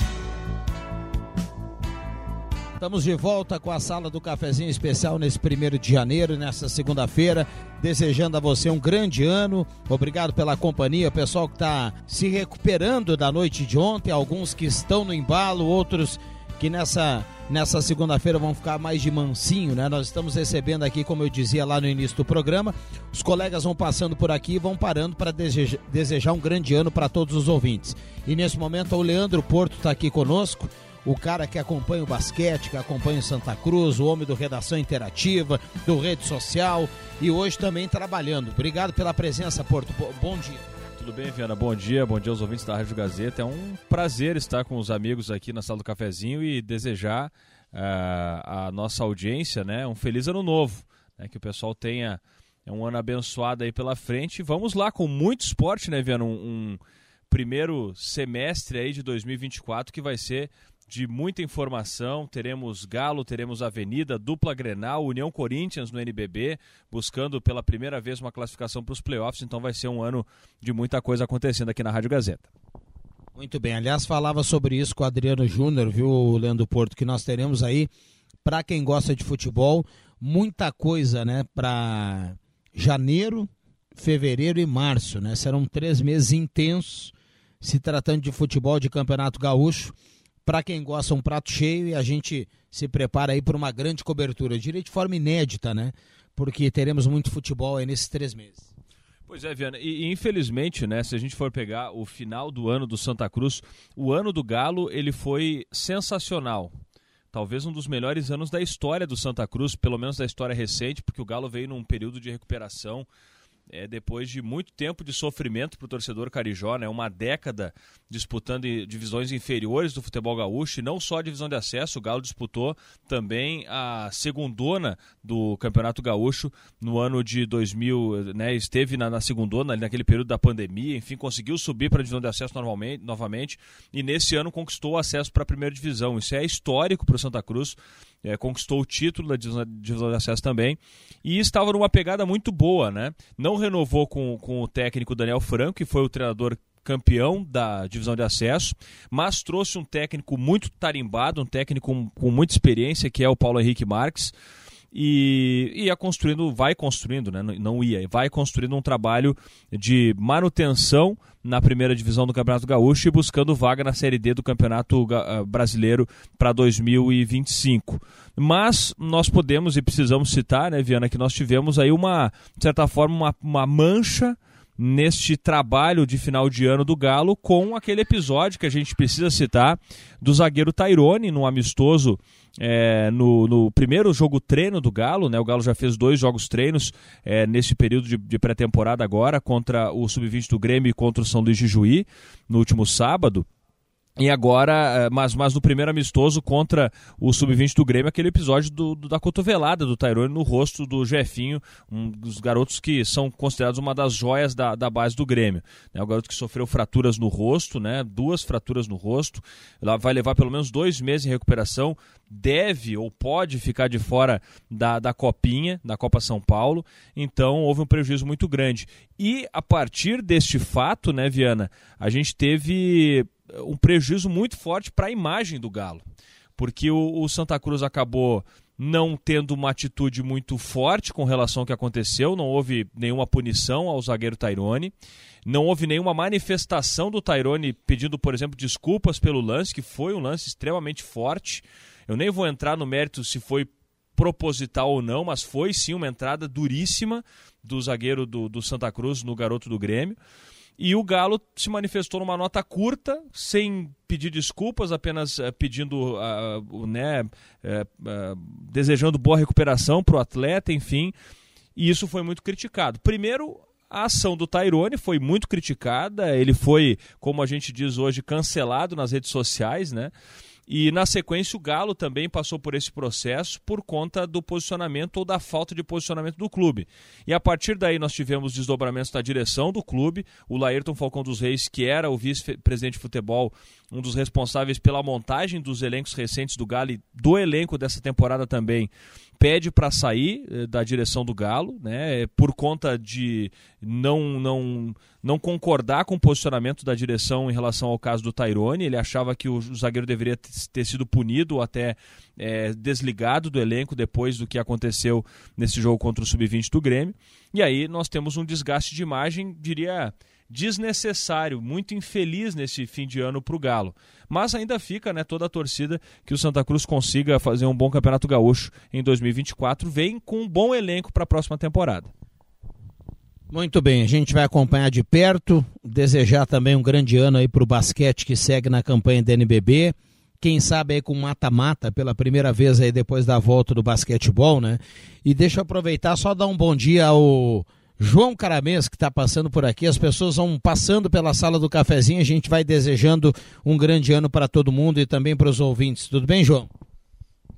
Estamos de volta com a sala do cafezinho especial nesse primeiro de janeiro, nessa segunda-feira. Desejando a você um grande ano. Obrigado pela companhia, pessoal que está se recuperando da noite de ontem, alguns que estão no embalo, outros que nessa nessa segunda-feira vão ficar mais de mansinho, né? Nós estamos recebendo aqui, como eu dizia lá no início do programa, os colegas vão passando por aqui e vão parando para desejar um grande ano para todos os ouvintes. E nesse momento o Leandro Porto está aqui conosco o cara que acompanha o basquete, que acompanha o Santa Cruz, o homem do Redação Interativa, do Rede Social e hoje também trabalhando. Obrigado pela presença, Porto. Bom dia. Tudo bem, Viana? Bom dia, bom dia aos ouvintes da Rádio Gazeta. É um prazer estar com os amigos aqui na sala do cafezinho e desejar uh, a nossa audiência né, um feliz ano novo. Né, que o pessoal tenha um ano abençoado aí pela frente. Vamos lá com muito esporte, né, Viana? Um, um primeiro semestre aí de 2024 que vai ser de muita informação. Teremos Galo, teremos Avenida, dupla Grenal, União Corinthians no NBB, buscando pela primeira vez uma classificação para os playoffs. Então vai ser um ano de muita coisa acontecendo aqui na Rádio Gazeta. Muito bem. Aliás, falava sobre isso com o Adriano Júnior, viu, Leandro Porto, que nós teremos aí, para quem gosta de futebol, muita coisa, né, para janeiro, fevereiro e março, né? Serão três meses intensos se tratando de futebol de Campeonato Gaúcho para quem gosta, um prato cheio e a gente se prepara aí para uma grande cobertura. Eu diria de forma inédita, né? Porque teremos muito futebol aí nesses três meses. Pois é, Viana, e, e, infelizmente, né, se a gente for pegar o final do ano do Santa Cruz, o ano do Galo, ele foi sensacional. Talvez um dos melhores anos da história do Santa Cruz, pelo menos da história recente, porque o Galo veio num período de recuperação é, depois de muito tempo de sofrimento para o torcedor carijó, né, uma década disputando divisões inferiores do futebol gaúcho, e não só a divisão de acesso, o Galo disputou também a segundona do Campeonato Gaúcho no ano de 2000, né, esteve na, na segundona, naquele período da pandemia, enfim, conseguiu subir para a divisão de acesso normalmente, novamente, e nesse ano conquistou o acesso para a primeira divisão. Isso é histórico para o Santa Cruz, é, conquistou o título da divisão de acesso também e estava numa pegada muito boa, né? Não renovou com, com o técnico Daniel Franco, que foi o treinador campeão da divisão de acesso, mas trouxe um técnico muito tarimbado, um técnico com, com muita experiência, que é o Paulo Henrique Marques e ia construindo, vai construindo, né? não ia, vai construindo um trabalho de manutenção na primeira divisão do Campeonato Gaúcho e buscando vaga na Série D do Campeonato ah, Brasileiro para 2025. Mas nós podemos e precisamos citar, né, Viana, que nós tivemos aí uma, de certa forma, uma, uma mancha neste trabalho de final de ano do Galo com aquele episódio que a gente precisa citar do zagueiro Tairone no amistoso é, no, no, primeiro jogo treino do Galo, né? O Galo já fez dois jogos treinos é, nesse período de, de pré-temporada agora contra o sub-20 do Grêmio e contra o São Luís de Juí no último sábado. E agora, eh, mas, mas no primeiro amistoso contra o Sub-20 do Grêmio, aquele episódio do, do, da cotovelada do Tyrone no rosto do Jefinho, um dos garotos que são considerados uma das joias da, da base do Grêmio. É o garoto que sofreu fraturas no rosto, né? duas fraturas no rosto, ela vai levar pelo menos dois meses em recuperação, deve ou pode ficar de fora da, da Copinha, da Copa São Paulo, então houve um prejuízo muito grande. E a partir deste fato, né, Viana, a gente teve um prejuízo muito forte para a imagem do Galo. Porque o, o, Santa Cruz acabou não tendo uma atitude muito forte com relação ao que aconteceu, não houve nenhuma punição ao zagueiro Tairone, não houve nenhuma manifestação do Tairone pedindo, por exemplo, desculpas pelo lance, que foi um lance extremamente forte. Eu nem vou entrar no mérito se foi proposital ou não, mas foi sim uma entrada duríssima do zagueiro do, do Santa Cruz no garoto do Grêmio. E o Galo se manifestou numa nota curta, sem pedir desculpas, apenas uh, pedindo, uh, né, uh, desejando boa recuperação para o atleta, enfim. E isso foi muito criticado. Primeiro, a ação do Tairone foi muito criticada, ele foi, como a gente diz hoje, cancelado nas redes sociais, né? E na sequência o Galo também passou por esse processo por conta do posicionamento ou da falta de posicionamento do clube. E a partir daí nós tivemos desdobramentos da direção do clube. O Laerton Falcão dos Reis, que era o vice-presidente de futebol, um dos responsáveis pela montagem dos elencos recentes do Galo e do elenco dessa temporada também, pede para sair eh, da direção do Galo, né, por conta de não, não, não concordar com o posicionamento da direção em relação ao caso do Tairone. Ele achava que o, o zagueiro deveria ter sido punido ou até é, desligado do elenco depois do que aconteceu nesse jogo contra o Sub-20 do Grêmio. E aí nós temos um desgaste de imagem, diria desnecessário, muito infeliz nesse fim de ano para o Galo. Mas ainda fica né, toda a torcida que o Santa Cruz consiga fazer um bom campeonato gaúcho em 2024. Vem com um bom elenco para a próxima temporada. Muito bem, a gente vai acompanhar de perto, desejar também um grande ano aí para o basquete que segue na campanha da NBB. Quem sabe aí com mata-mata pela primeira vez aí depois da volta do basquetebol, né? E deixa eu aproveitar só dar um bom dia ao João Caramês, que está passando por aqui. As pessoas vão passando pela sala do cafezinho. A gente vai desejando um grande ano para todo mundo e também para os ouvintes. Tudo bem, João?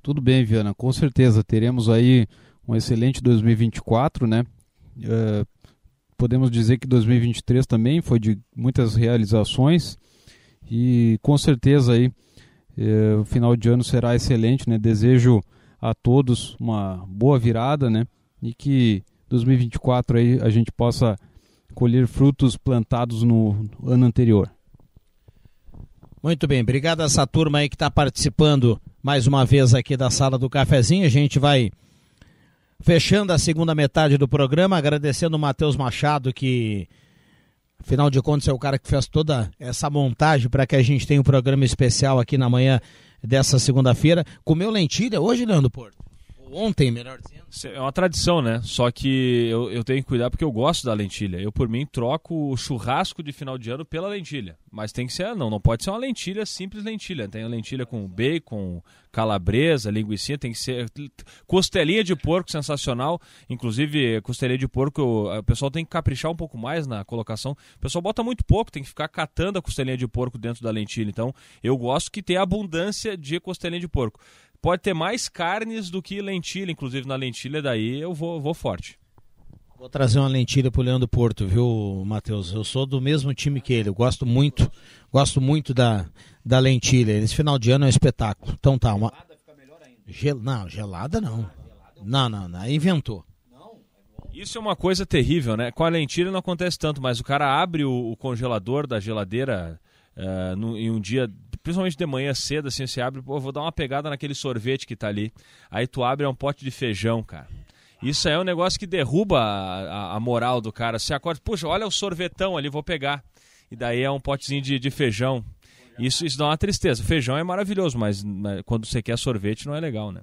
Tudo bem, Viana. Com certeza. Teremos aí um excelente 2024, né? Uh, podemos dizer que 2023 também foi de muitas realizações e com certeza aí uh, o final de ano será excelente, né? Desejo a todos uma boa virada, né? E que 2024 aí a gente possa colher frutos plantados no ano anterior. Muito bem, obrigado a essa turma aí que está participando mais uma vez aqui da sala do cafezinho. A gente vai fechando a segunda metade do programa, agradecendo o Matheus Machado, que afinal de contas é o cara que fez toda essa montagem para que a gente tenha um programa especial aqui na manhã dessa segunda-feira. Comeu lentilha hoje, Leandro Porto? Ontem, melhor dizendo. É uma tradição, né? Só que eu, eu tenho que cuidar porque eu gosto da lentilha. Eu, por mim, troco o churrasco de final de ano pela lentilha. Mas tem que ser, não, não pode ser uma lentilha simples lentilha. Tem lentilha com bacon, calabresa, linguiça, tem que ser costelinha de porco sensacional. Inclusive, costelinha de porco, o pessoal tem que caprichar um pouco mais na colocação. O pessoal bota muito pouco, tem que ficar catando a costelinha de porco dentro da lentilha. Então, eu gosto que tenha abundância de costelinha de porco pode ter mais carnes do que lentilha, inclusive na lentilha daí eu vou, vou forte. Vou trazer uma lentilha pro Leandro Porto, viu, Matheus? Eu sou do mesmo time que ele, eu gosto muito, gosto muito da, da lentilha. Esse final de ano é um espetáculo. Então tá, uma... Gel... Não, gelada não. Não, não, não, inventou. Isso é uma coisa terrível, né? Com a lentilha não acontece tanto, mas o cara abre o, o congelador da geladeira uh, no, em um dia principalmente de manhã cedo, assim, você abre, pô, vou dar uma pegada naquele sorvete que tá ali. Aí tu abre é um pote de feijão, cara. Isso é um negócio que derruba a, a, moral do cara. Você acorda, puxa, olha o sorvetão ali, vou pegar. E daí é um potezinho de, de feijão. Isso, isso dá uma tristeza. Feijão é maravilhoso, mas, quando você quer sorvete não é legal, né?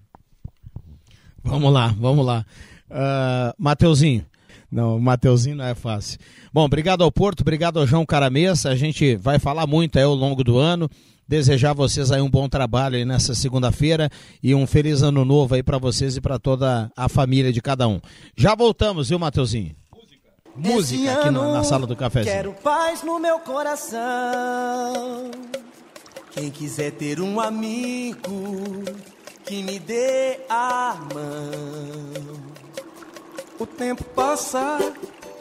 Vamos lá, vamos lá. Uh, Mateuzinho, não, Mateuzinho não é fácil. Bom, obrigado ao Porto, obrigado ao João Caramessa. A gente vai falar muito aí ao longo do ano. Desejar a vocês aí um bom trabalho aí nessa segunda-feira e um feliz ano novo aí para vocês e para toda a família de cada um. Já voltamos, viu, Mateuzinho? Música aqui na, na, sala do cafezinho. Quero paz no meu coração. Quem quiser ter um amigo que me dê a mão. O tempo passa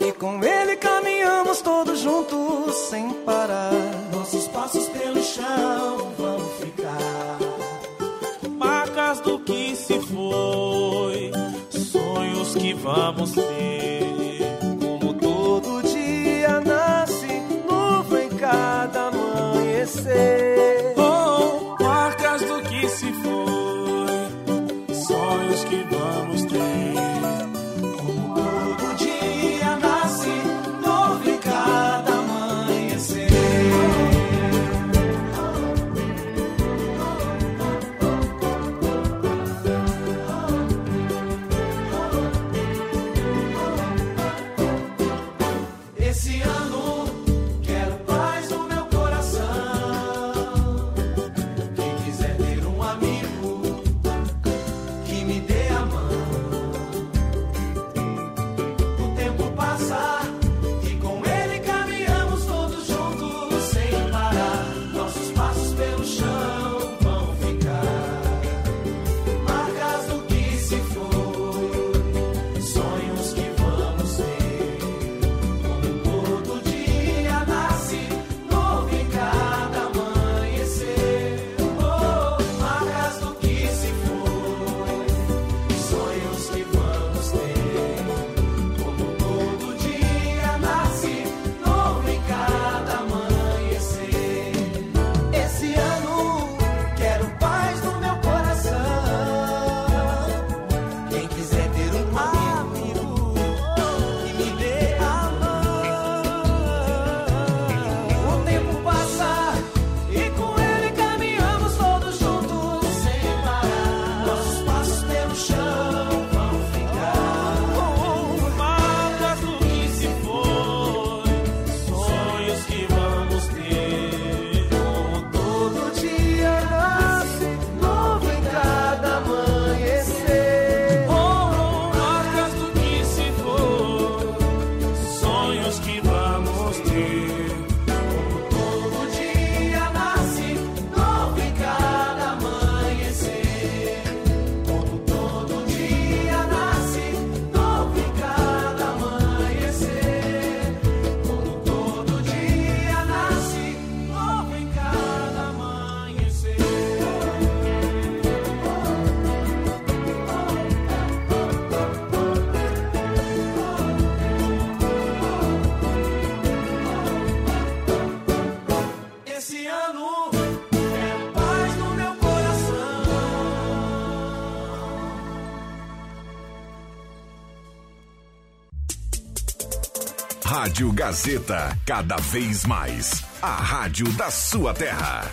e com ele caminhamos todos juntos sem parar. Nossos passos pelo chão vão ficar. Marcas do que se foi, sonhos que vamos ter. Como todo dia nasce nuvem em cada amanhecer. Rádio Gazeta, cada vez mais. A rádio da sua terra.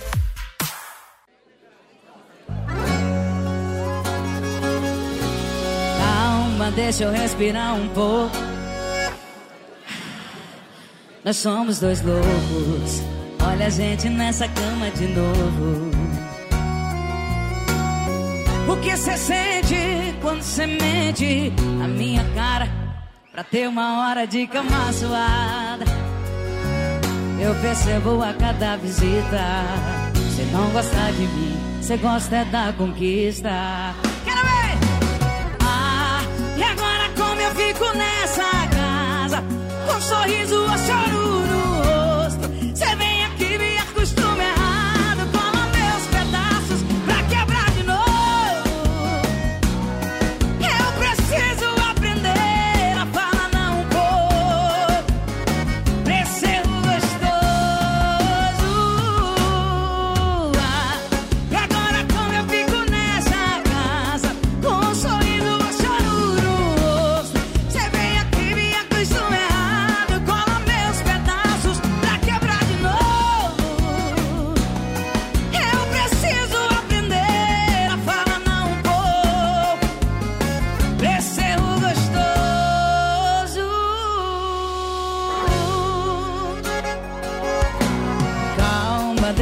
Calma, deixa eu respirar um pouco. Nós somos dois loucos. Olha a gente nessa cama de novo. O que você sente quando você mente na minha cara pra ter uma hora de cama suada? Eu percebo a cada visita. Você não gosta de mim, você gosta é da conquista. Quero ver! Ah, e agora como eu fico nessa casa? Com sorriso ou choro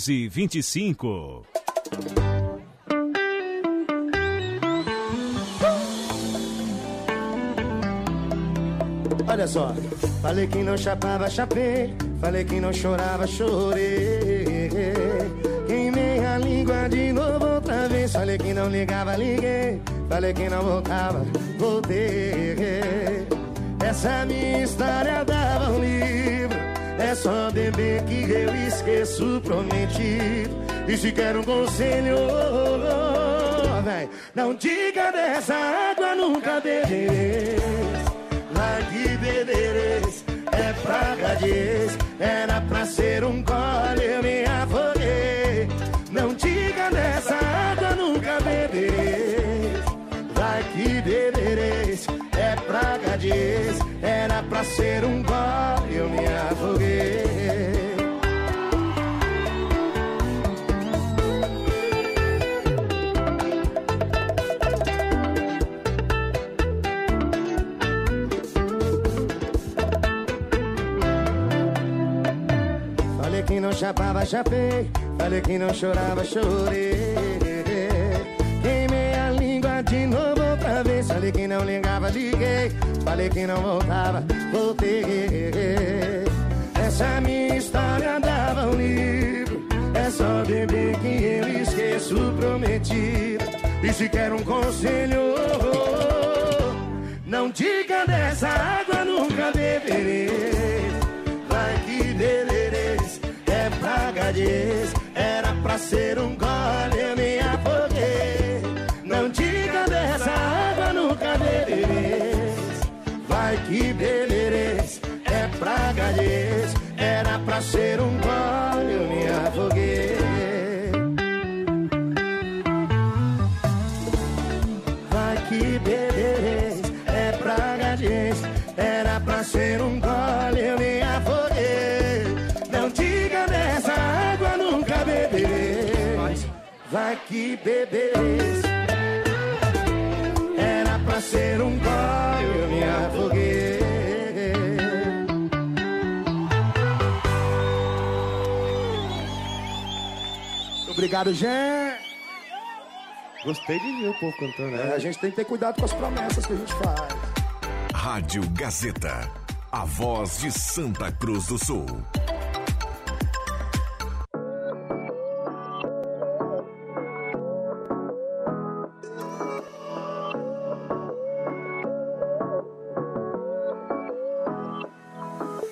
11 25 Olha só, falei que não chapava, chapei. Falei que não chorava, chorei. Queimei a língua de novo outra vez. Falei que não ligava, liguei. Falei que não voltava, voltei. Essa minha história dava um livro. É só beber que eu esqueço o prometido. E se quer um conselho, véi, não diga dessa água, nunca beberei. Lá que bebereis é praga de ex, era pra ser um gole, pra ser um gole, eu me afoguei. Falei que não chapava, chapei. Falei que não chorava, chorei. Queimei a língua de novo. Falei que não ligava, liguei. Falei que não voltava, voltei. Essa minha história dava um livro. É só beber que eu esqueço o prometido. E se quer um conselho, não diga dessa água, nunca beberei. Vai que bebereis, é praga de era pra ser um gole, eu bebereis. Bebereis, era pra pra ser um gole eu me afoguei. Vai que bebereis, é praga gente. Era pra ser um gole eu me afoguei. Não diga dessa água nunca beberei. Vai que bebereis. Era pra ser um gole eu me afoguei. Obrigado, gente. Gostei de ver o povo cantando, né? É, a gente tem que ter cuidado com as promessas que a gente faz. Rádio Gazeta. A voz de Santa Cruz do Sul.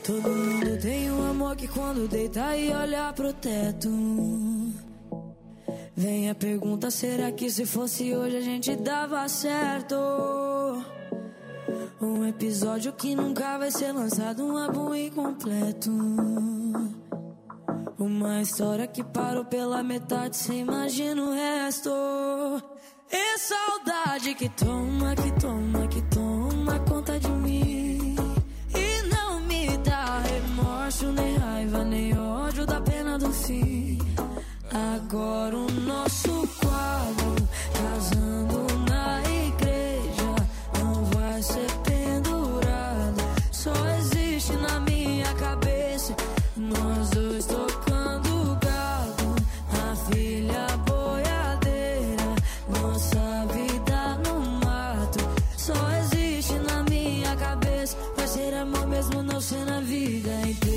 Todo mundo tem um amor que quando deita e olha pro teto. Vem a pergunta: será que se fosse hoje a gente dava certo? Um episódio que nunca vai ser lançado, um álbum incompleto. Uma história que parou pela metade, cê imagina o resto. E saudade que toma, que toma, que toma conta de mim. E não me dá remorso, nem raiva, nem ódio da pena do fim. Agora o nosso quadro, casando na igreja, não vai ser pendurado. Só existe na minha cabeça, nós dois tocando gado. A filha boiadeira, nossa vida no mato. Só existe na minha cabeça, vai ser amor mesmo não ser na vida inteira.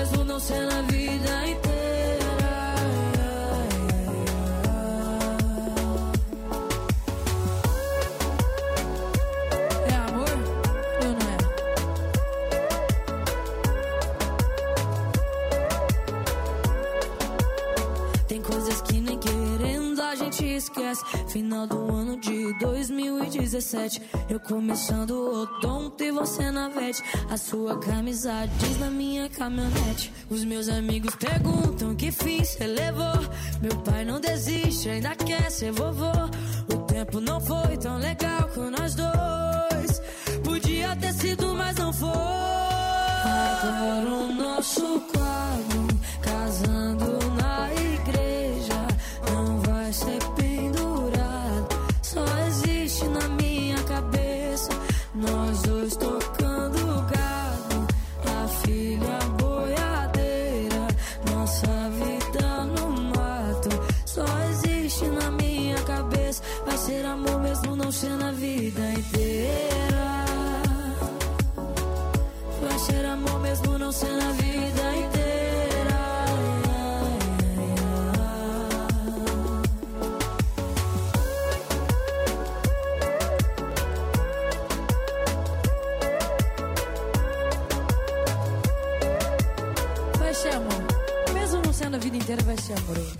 Mesmo não ser na vida esquece. Final do ano de 2017. Eu começando o odonto e você na vete. A sua camisa diz na minha caminhonete. Os meus amigos perguntam que fim cê levou. Meu pai não desiste, ainda quer ser vovô. O tempo não foi tão legal com nós dois. Não sendo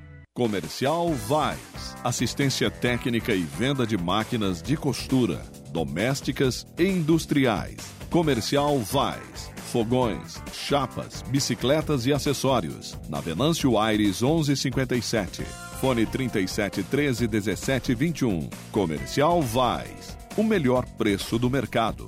Comercial Vais. Assistência técnica e venda de máquinas de costura, domésticas e industriais. Comercial Vais. Fogões, chapas, bicicletas e acessórios. Na Venâncio Aires 1157. Fone 37 13 17 21. Comercial Vais. O melhor preço do mercado.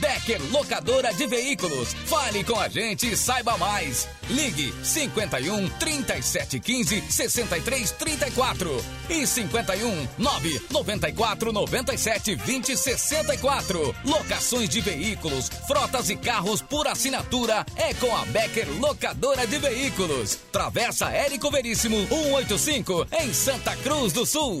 Becker Locadora de Veículos. Fale com a gente e saiba mais. Ligue 51 3715 6334 e 51 994 97 20 64. Locações de veículos, frotas e carros por assinatura é com a Becker Locadora de Veículos. Travessa Érico Veríssimo 185 em Santa Cruz do Sul.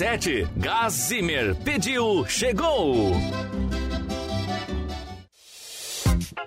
Zimmer. Pediu, chegou!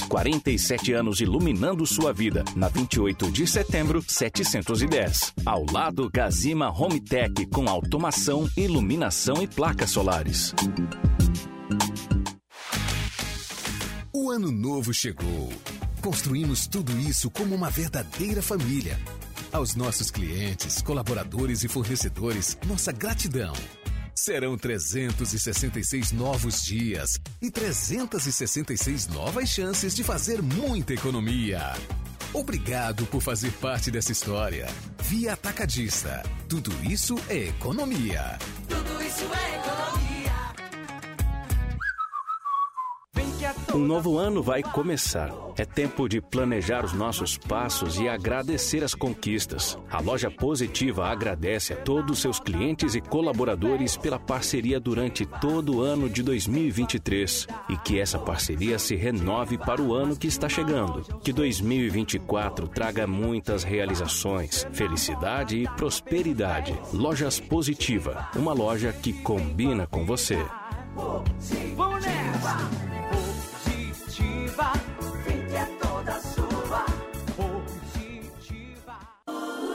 47 anos iluminando sua vida. Na 28 de setembro, 710. Ao lado, Gazima Home Tech com automação, iluminação e placas solares. O ano novo chegou. Construímos tudo isso como uma verdadeira família. Aos nossos clientes, colaboradores e fornecedores, nossa gratidão. Serão 366 novos dias e 366 novas chances de fazer muita economia. Obrigado por fazer parte dessa história. Via Atacadista. Tudo isso é economia. Tudo isso é economia. Um novo ano vai começar. É tempo de planejar os nossos passos e agradecer as conquistas. A loja Positiva agradece a todos seus clientes e colaboradores pela parceria durante todo o ano de 2023 e que essa parceria se renove para o ano que está chegando. Que 2024 traga muitas realizações, felicidade e prosperidade. Lojas Positiva, uma loja que combina com você. Vamos nessa! Positiva,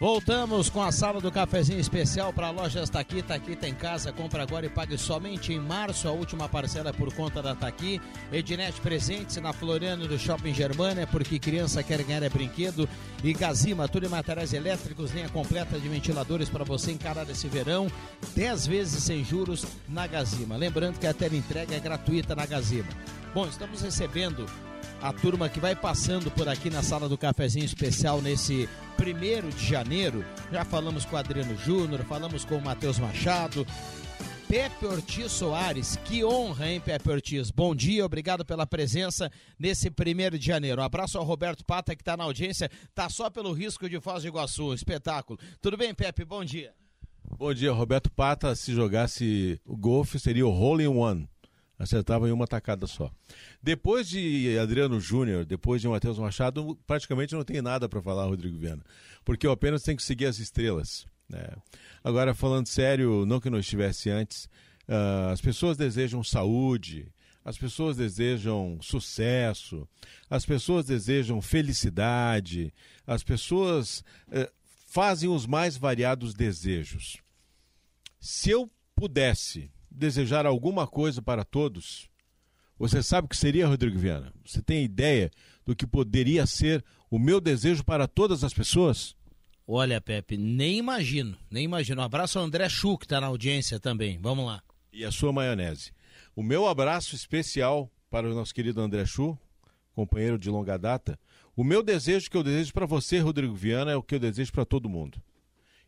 Voltamos com a sala do cafezinho especial para lojas Taqui. Taqui tem casa, compra agora e pague somente em março. A última parcela é por conta da Taqui. Ednet presentes na Floriano do Shopping Germania, porque criança quer ganhar é brinquedo. E Gazima, tudo em materiais elétricos, linha completa de ventiladores para você encarar esse verão. 10 vezes sem juros na Gazima. Lembrando que a tela entrega é gratuita na Gazima. Bom, estamos recebendo a turma que vai passando por aqui na sala do cafezinho especial nesse primeiro de janeiro. Já falamos com o Adriano Júnior, falamos com o Matheus Machado. Pepe Ortiz Soares, que honra, hein, Pepe Ortiz? Bom dia, obrigado pela presença nesse primeiro de janeiro. Um abraço ao Roberto Pata, que está na audiência, tá só pelo risco de Foz do Iguaçu, espetáculo. Tudo bem, Pepe? Bom dia. Bom dia, Roberto Pata. Se jogasse o golfe, seria o hole in one acertava em uma tacada só. Depois de Adriano Júnior, depois de Matheus Machado, praticamente não tem nada para falar, Rodrigo Viana, porque eu apenas tenho que seguir as estrelas. Né? Agora, falando sério, não que não estivesse antes, uh, as pessoas desejam saúde, as pessoas desejam sucesso, as pessoas desejam felicidade, as pessoas uh, fazem os mais variados desejos. Se eu pudesse desejar alguma coisa para todos, você sabe o que seria, Rodrigo Viana? Você tem ideia do que poderia ser o meu desejo para todas as pessoas? Olha, Pepe, nem imagino, nem imagino. Um abraço ao André Chu, que está na audiência também. Vamos lá. E a sua maionese. O meu abraço especial para o nosso querido André Chu, companheiro de longa data. O meu desejo que eu desejo para você, Rodrigo Viana, é o que eu desejo para todo mundo.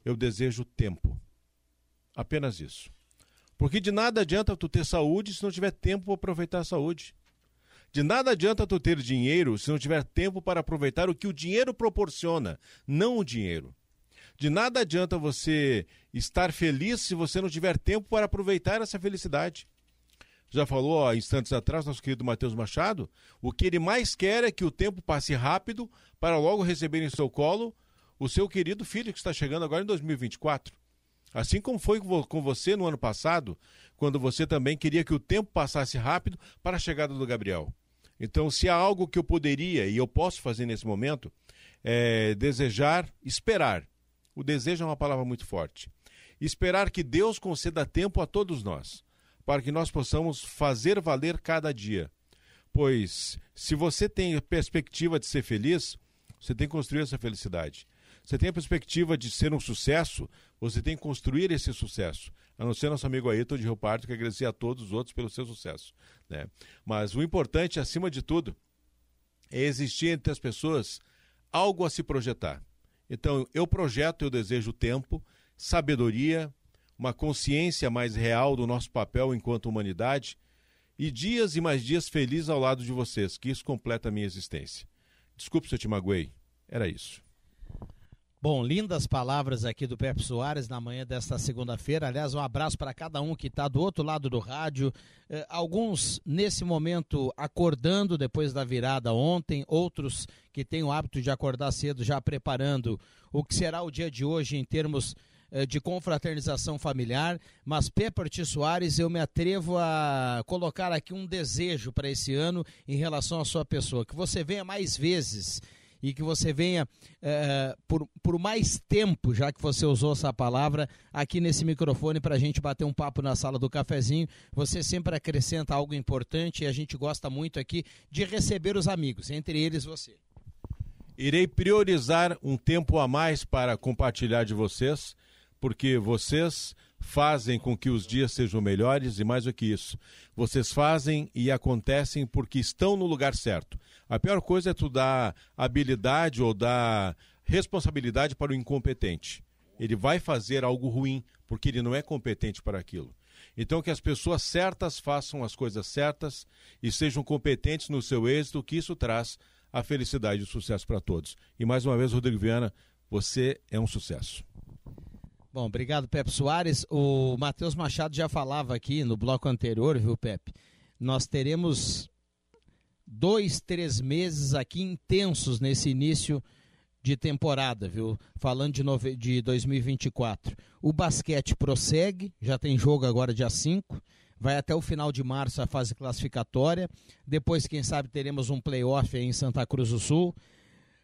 Eu desejo tempo. Apenas isso. Porque de nada adianta tu ter saúde se não tiver tempo para aproveitar a saúde. De nada adianta tu ter dinheiro se não tiver tempo para aproveitar o que o dinheiro proporciona, não o dinheiro. De nada adianta você estar feliz se você não tiver tempo para aproveitar essa felicidade. Já falou há instantes atrás, nosso querido Matheus Machado, o que ele mais quer é que o tempo passe rápido para logo receber em seu colo o seu querido filho que está chegando agora em 2024. Assim como foi com você no ano passado, quando você também queria que o tempo passasse rápido para a chegada do Gabriel. Então, se há algo que eu poderia e eu posso fazer nesse momento, é desejar, esperar. O desejo é uma palavra muito forte. Esperar que Deus conceda tempo a todos nós, para que nós possamos fazer valer cada dia. Pois, se você tem perspectiva de ser feliz, você tem que construir essa felicidade. Você tem a perspectiva de ser um sucesso, você tem que construir esse sucesso. A não ser nosso amigo Ayrton de Rio Parto, que agradecia a todos os outros pelo seu sucesso. Né? Mas o importante, acima de tudo, é existir entre as pessoas algo a se projetar. Então, eu projeto, eu desejo tempo, sabedoria, uma consciência mais real do nosso papel enquanto humanidade e dias e mais dias felizes ao lado de vocês, que isso completa a minha existência. Desculpe se eu te magoei. Era isso. Bom, lindas palavras aqui do Pepe Soares na manhã desta segunda-feira. Aliás, um abraço para cada um que está do outro lado do rádio. Eh, alguns nesse momento acordando depois da virada ontem, outros que têm o hábito de acordar cedo já preparando o que será o dia de hoje em termos eh, de confraternização familiar. Mas Pepe Soares, eu me atrevo a colocar aqui um desejo para esse ano em relação à sua pessoa, que você venha mais vezes e que você venha é, por, por mais tempo, já que você usou essa palavra, aqui nesse microfone para a gente bater um papo na sala do cafezinho. Você sempre acrescenta algo importante e a gente gosta muito aqui de receber os amigos, entre eles você. Irei priorizar um tempo a mais para compartilhar de vocês, porque vocês fazem com que os dias sejam melhores e mais do que isso, vocês fazem e acontecem porque estão no lugar certo. A pior coisa é tu dar habilidade ou dar responsabilidade para o incompetente. Ele vai fazer algo ruim porque ele não é competente para aquilo. Então, que as pessoas certas façam as coisas certas e sejam competentes no seu êxito, que isso traz a felicidade e o sucesso para todos. E mais uma vez, Rodrigo Viana, você é um sucesso. Bom, obrigado, Pepe Soares. O Matheus Machado já falava aqui no bloco anterior, viu, Pepe? Nós teremos dois, três meses aqui intensos nesse início de temporada, viu? Falando de, nove... de 2024. O basquete prossegue, já tem jogo agora dia 5, vai até o final de março a fase classificatória. Depois, quem sabe, teremos um playoff aí em Santa Cruz do Sul.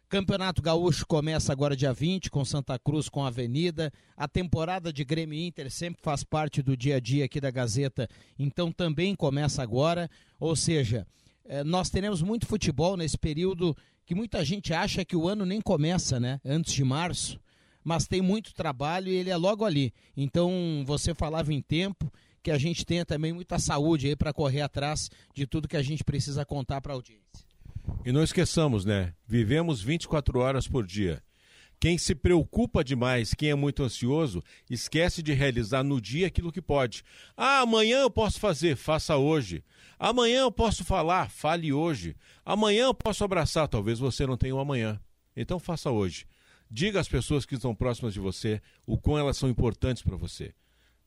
Campeonato Gaúcho começa agora dia 20 com Santa Cruz com Avenida. A temporada de Grêmio Inter sempre faz parte do dia a dia aqui da Gazeta, então também começa agora. Ou seja, eh, nós teremos muito futebol nesse período que muita gente acha que o ano nem começa, né? Antes de março. Mas tem muito trabalho e ele é logo ali. Então, você falava em tempo, que a gente tenha também muita saúde aí para correr atrás de tudo que a gente precisa contar para a audiência. E não esqueçamos, né? Vivemos 24 horas por dia. Quem se preocupa demais, quem é muito ansioso, esquece de realizar no dia aquilo que pode. Ah, amanhã eu posso fazer, faça hoje. Amanhã eu posso falar, fale hoje. Amanhã eu posso abraçar, talvez você não tenha um amanhã. Então faça hoje. Diga às pessoas que estão próximas de você o quão elas são importantes para você.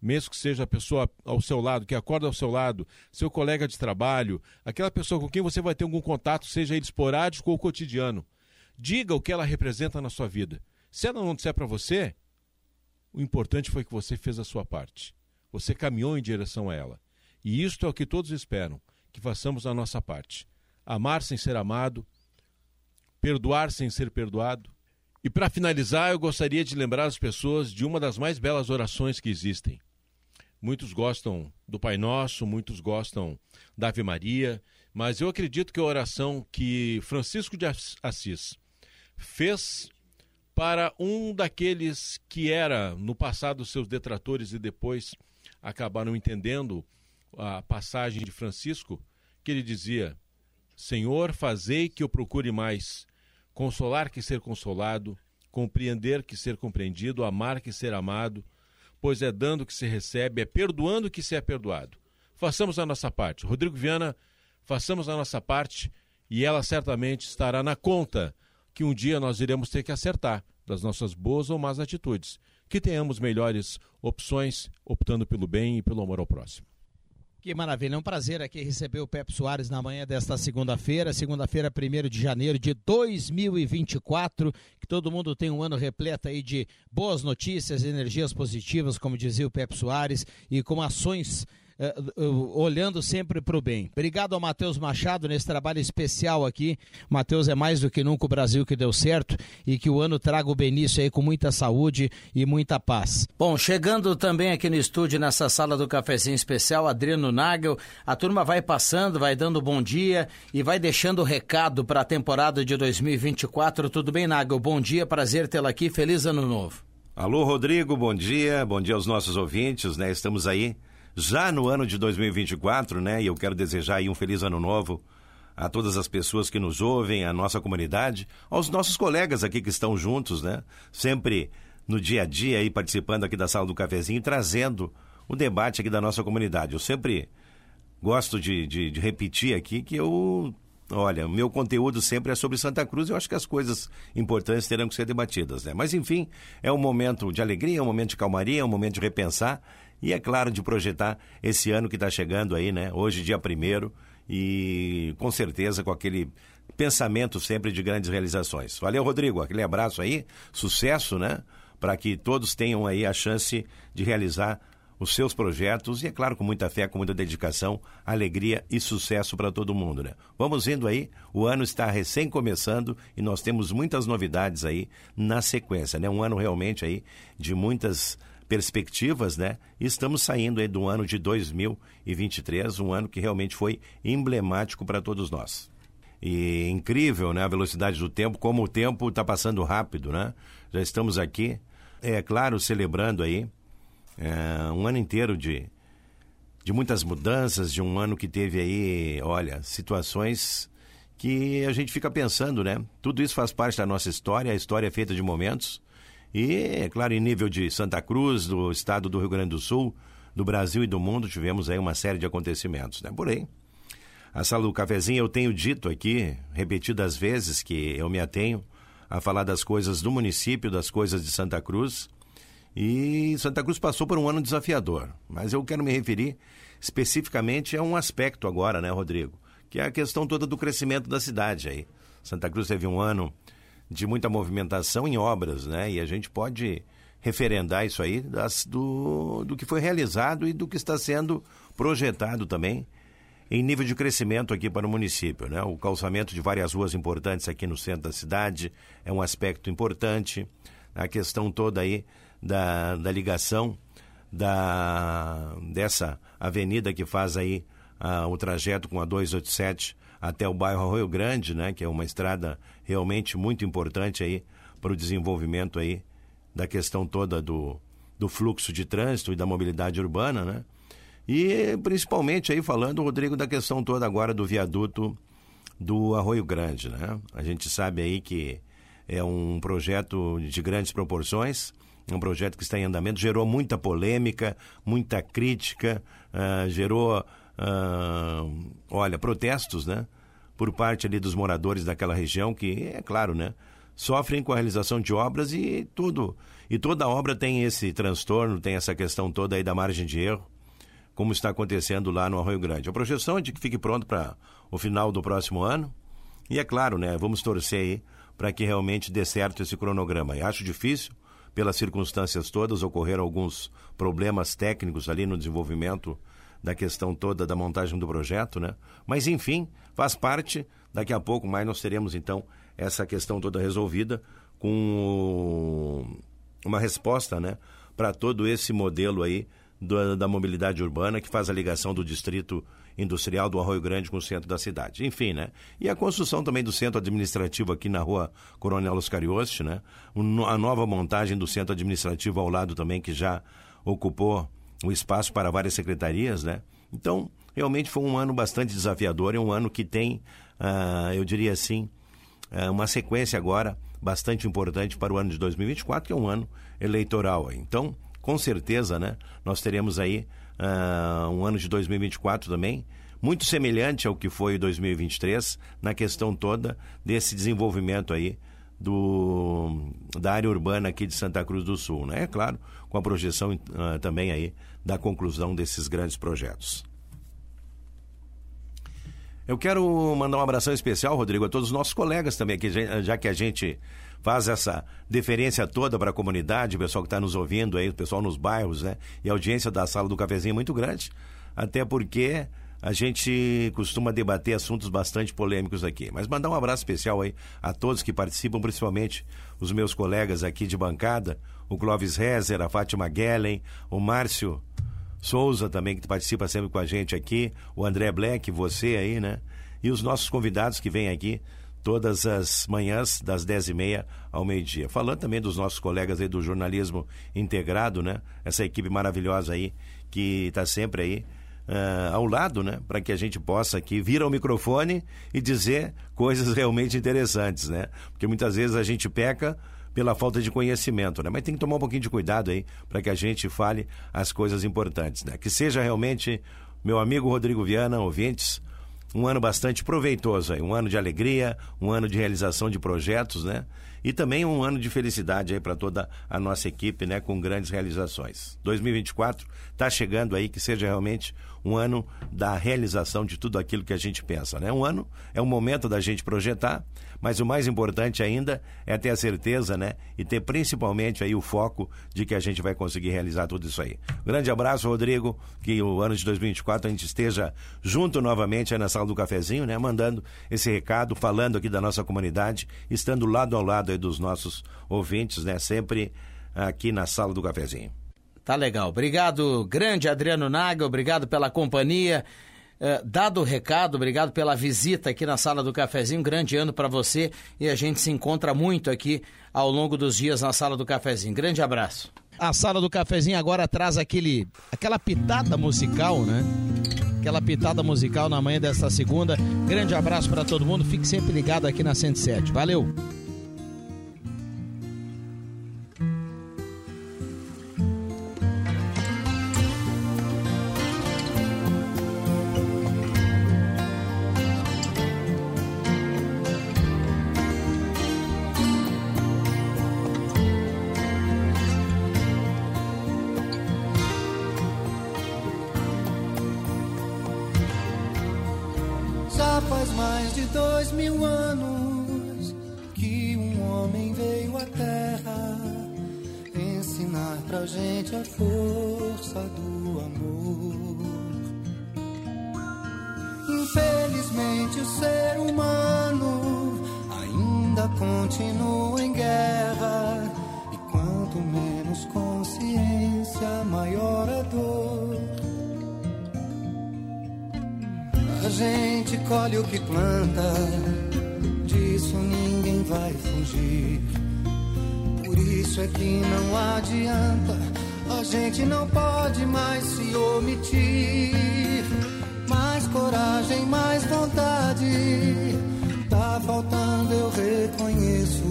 Mesmo que seja a pessoa ao seu lado, que acorda ao seu lado, seu colega de trabalho, aquela pessoa com quem você vai ter algum contato, seja ele esporádico ou cotidiano. Diga o que ela representa na sua vida. Se ela não disser para você, o importante foi que você fez a sua parte. Você caminhou em direção a ela. E isto é o que todos esperam: que façamos a nossa parte. Amar sem ser amado, perdoar sem ser perdoado. E para finalizar, eu gostaria de lembrar as pessoas de uma das mais belas orações que existem. Muitos gostam do Pai Nosso, muitos gostam da Ave Maria, mas eu acredito que a oração que Francisco de Assis fez para um daqueles que era no passado seus detratores e depois acabaram entendendo a passagem de Francisco, que ele dizia: Senhor, fazei que eu procure mais consolar que ser consolado, compreender que ser compreendido, amar que ser amado, pois é dando que se recebe, é perdoando que se é perdoado. Façamos a nossa parte. Rodrigo Viana, façamos a nossa parte e ela certamente estará na conta que um dia nós iremos ter que acertar das nossas boas ou más atitudes. Que tenhamos melhores opções, optando pelo bem e pelo amor ao próximo. Que maravilha, é um prazer aqui receber o Pepe Soares na manhã desta segunda-feira, segunda-feira, 1 de janeiro de 2024. Que todo mundo tenha um ano repleto aí de boas notícias, energias positivas, como dizia o Pepe Soares, e com ações olhando sempre para o bem. Obrigado ao Matheus Machado nesse trabalho especial aqui. Matheus é mais do que nunca o Brasil que deu certo e que o ano traga o Benício aí com muita saúde e muita paz. Bom, chegando também aqui no estúdio, nessa sala do cafezinho especial, Adriano Nagel. A turma vai passando, vai dando bom dia e vai deixando o recado para a temporada de 2024. Tudo bem, Nagel? Bom dia, prazer tê-la aqui. Feliz ano novo. Alô, Rodrigo, bom dia. Bom dia aos nossos ouvintes, né? Estamos aí já no ano de 2024, né? E eu quero desejar aí um feliz ano novo a todas as pessoas que nos ouvem, a nossa comunidade, aos nossos colegas aqui que estão juntos, né? Sempre no dia a dia aí participando aqui da sala do cafezinho trazendo o debate aqui da nossa comunidade. Eu sempre gosto de, de, de repetir aqui que eu Olha, meu conteúdo sempre é sobre Santa Cruz e eu acho que as coisas importantes terão que ser debatidas, né? Mas enfim, é um momento de alegria, é um momento de calmaria, é um momento de repensar e, é claro, de projetar esse ano que está chegando aí, né? Hoje, dia primeiro, e com certeza com aquele pensamento sempre de grandes realizações. Valeu, Rodrigo. Aquele abraço aí, sucesso, né? Para que todos tenham aí a chance de realizar os seus projetos e, é claro, com muita fé, com muita dedicação, alegria e sucesso para todo mundo, né? Vamos indo aí, o ano está recém começando e nós temos muitas novidades aí na sequência, né? Um ano realmente aí de muitas perspectivas, né? Estamos saindo aí do ano de 2023, um ano que realmente foi emblemático para todos nós. E incrível, né? A velocidade do tempo, como o tempo está passando rápido, né? Já estamos aqui é claro, celebrando aí é, um ano inteiro de, de muitas mudanças, de um ano que teve aí, olha, situações que a gente fica pensando, né? Tudo isso faz parte da nossa história, a história é feita de momentos. E, é claro, em nível de Santa Cruz, do estado do Rio Grande do Sul, do Brasil e do mundo, tivemos aí uma série de acontecimentos, né? Porém, a sala do cafezinho, eu tenho dito aqui, repetidas vezes, que eu me atenho a falar das coisas do município, das coisas de Santa Cruz. E Santa Cruz passou por um ano desafiador, mas eu quero me referir especificamente a um aspecto agora, né, Rodrigo? Que é a questão toda do crescimento da cidade aí. Santa Cruz teve um ano de muita movimentação em obras, né? E a gente pode referendar isso aí das, do, do que foi realizado e do que está sendo projetado também em nível de crescimento aqui para o município. Né? O calçamento de várias ruas importantes aqui no centro da cidade é um aspecto importante. A questão toda aí da, da ligação da, dessa avenida que faz aí uh, o trajeto com a 287 até o bairro Arroio Grande, né? que é uma estrada realmente muito importante aí para o desenvolvimento aí da questão toda do, do fluxo de trânsito e da mobilidade urbana, né? E principalmente aí falando, Rodrigo, da questão toda agora do viaduto do Arroio Grande, né? A gente sabe aí que é um projeto de grandes proporções, um projeto que está em andamento, gerou muita polêmica, muita crítica, uh, gerou, uh, olha, protestos, né? Por parte ali dos moradores daquela região que, é claro, né? Sofrem com a realização de obras e tudo. E toda obra tem esse transtorno, tem essa questão toda aí da margem de erro como está acontecendo lá no Arroio Grande. A projeção é de que fique pronto para o final do próximo ano. E é claro, né, vamos torcer aí para que realmente dê certo esse cronograma. E acho difícil, pelas circunstâncias todas, ocorreram alguns problemas técnicos ali no desenvolvimento da questão toda da montagem do projeto, né? Mas enfim, faz parte. Daqui a pouco mais nós teremos então essa questão toda resolvida com uma resposta, né, para todo esse modelo aí da, da, mobilidade urbana que faz a ligação do distrito industrial do Arroio Grande com o centro da cidade. Enfim, né? E a construção também do centro administrativo aqui na rua Coronel Oscarioste, né? A nova montagem do centro administrativo ao lado também que já ocupou o espaço para várias secretarias, né? Então, realmente foi um ano bastante desafiador, é um ano que tem, uh, eu diria assim, uh, uma sequência agora bastante importante para o ano de 2024, que é um ano eleitoral. Então, com certeza, né? Nós teremos aí uh, um ano de 2024 também muito semelhante ao que foi 2023 na questão toda desse desenvolvimento aí do, da área urbana aqui de Santa Cruz do Sul, né? É claro, com a projeção uh, também aí da conclusão desses grandes projetos. Eu quero mandar um abração especial, Rodrigo, a todos os nossos colegas também, aqui, já que a gente faz essa deferência toda para a comunidade, o pessoal que está nos ouvindo aí, o pessoal nos bairros, né? E a audiência da sala do cafezinho é muito grande, até porque a gente costuma debater assuntos bastante polêmicos aqui. Mas mandar um abraço especial aí a todos que participam, principalmente os meus colegas aqui de bancada, o Clóvis Rezer, a Fátima Gellen, o Márcio Souza também, que participa sempre com a gente aqui, o André Black, você aí, né? E os nossos convidados que vêm aqui todas as manhãs, das dez e meia ao meio-dia. Falando também dos nossos colegas aí do jornalismo integrado, né? Essa equipe maravilhosa aí, que está sempre aí uh, ao lado, né? Para que a gente possa aqui vir ao microfone e dizer coisas realmente interessantes, né? Porque muitas vezes a gente peca pela falta de conhecimento, né? Mas tem que tomar um pouquinho de cuidado aí para que a gente fale as coisas importantes, né? Que seja realmente meu amigo Rodrigo Viana, ouvintes, um ano bastante proveitoso aí, um ano de alegria, um ano de realização de projetos, né? E também um ano de felicidade aí para toda a nossa equipe, né, com grandes realizações. 2024 está chegando aí que seja realmente um ano da realização de tudo aquilo que a gente pensa, né? Um ano é um momento da gente projetar, mas o mais importante ainda é ter a certeza, né, e ter principalmente aí o foco de que a gente vai conseguir realizar tudo isso aí. Grande abraço, Rodrigo, que o ano de 2024 a gente esteja junto novamente aí na sala do cafezinho, né, mandando esse recado, falando aqui da nossa comunidade, estando lado ao lado aí dos nossos ouvintes, né, sempre aqui na sala do cafezinho. Tá legal. Obrigado, grande Adriano Naga, obrigado pela companhia. Eh, dado o recado, obrigado pela visita aqui na sala do cafezinho. Um grande ano para você e a gente se encontra muito aqui ao longo dos dias na sala do cafezinho. Grande abraço. A sala do cafezinho agora traz aquele, aquela pitada musical, né? Aquela pitada musical na manhã desta segunda. Grande abraço para todo mundo. Fique sempre ligado aqui na 107. Valeu. Dois mil anos que um homem veio à Terra ensinar pra gente a força do amor. Infelizmente, o ser humano ainda continua em guerra. E quanto menos consciência, maior a dor. A gente colhe o que planta, disso ninguém vai fugir. Por isso é que não adianta, a gente não pode mais se omitir. Mais coragem, mais vontade, tá faltando, eu reconheço.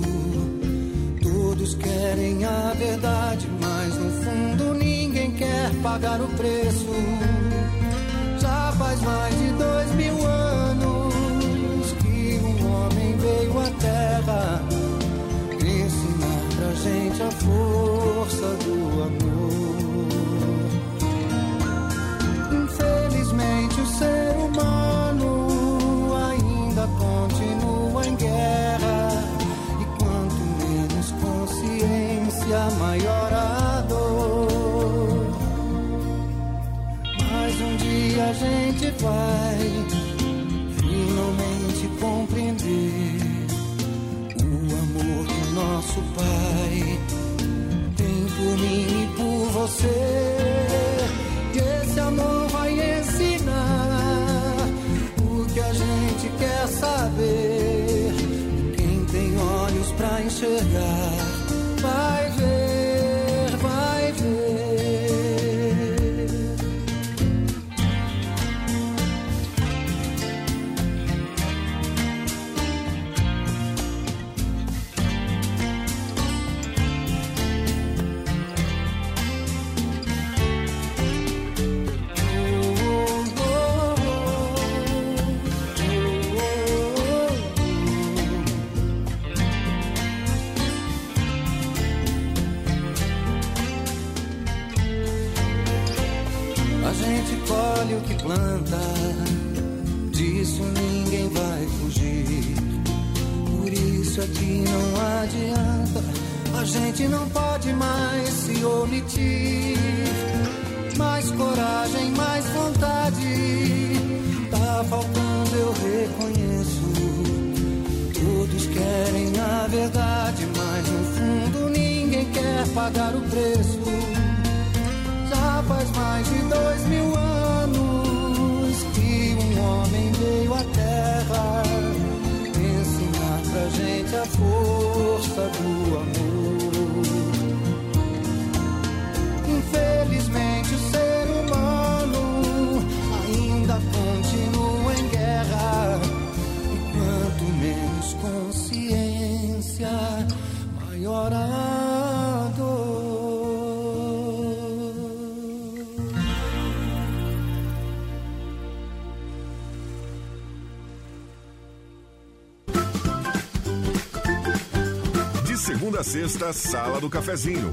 Todos querem a verdade, mas no fundo ninguém quer pagar o preço. Faz mais de dois mil sexta, Sala do Cafezinho.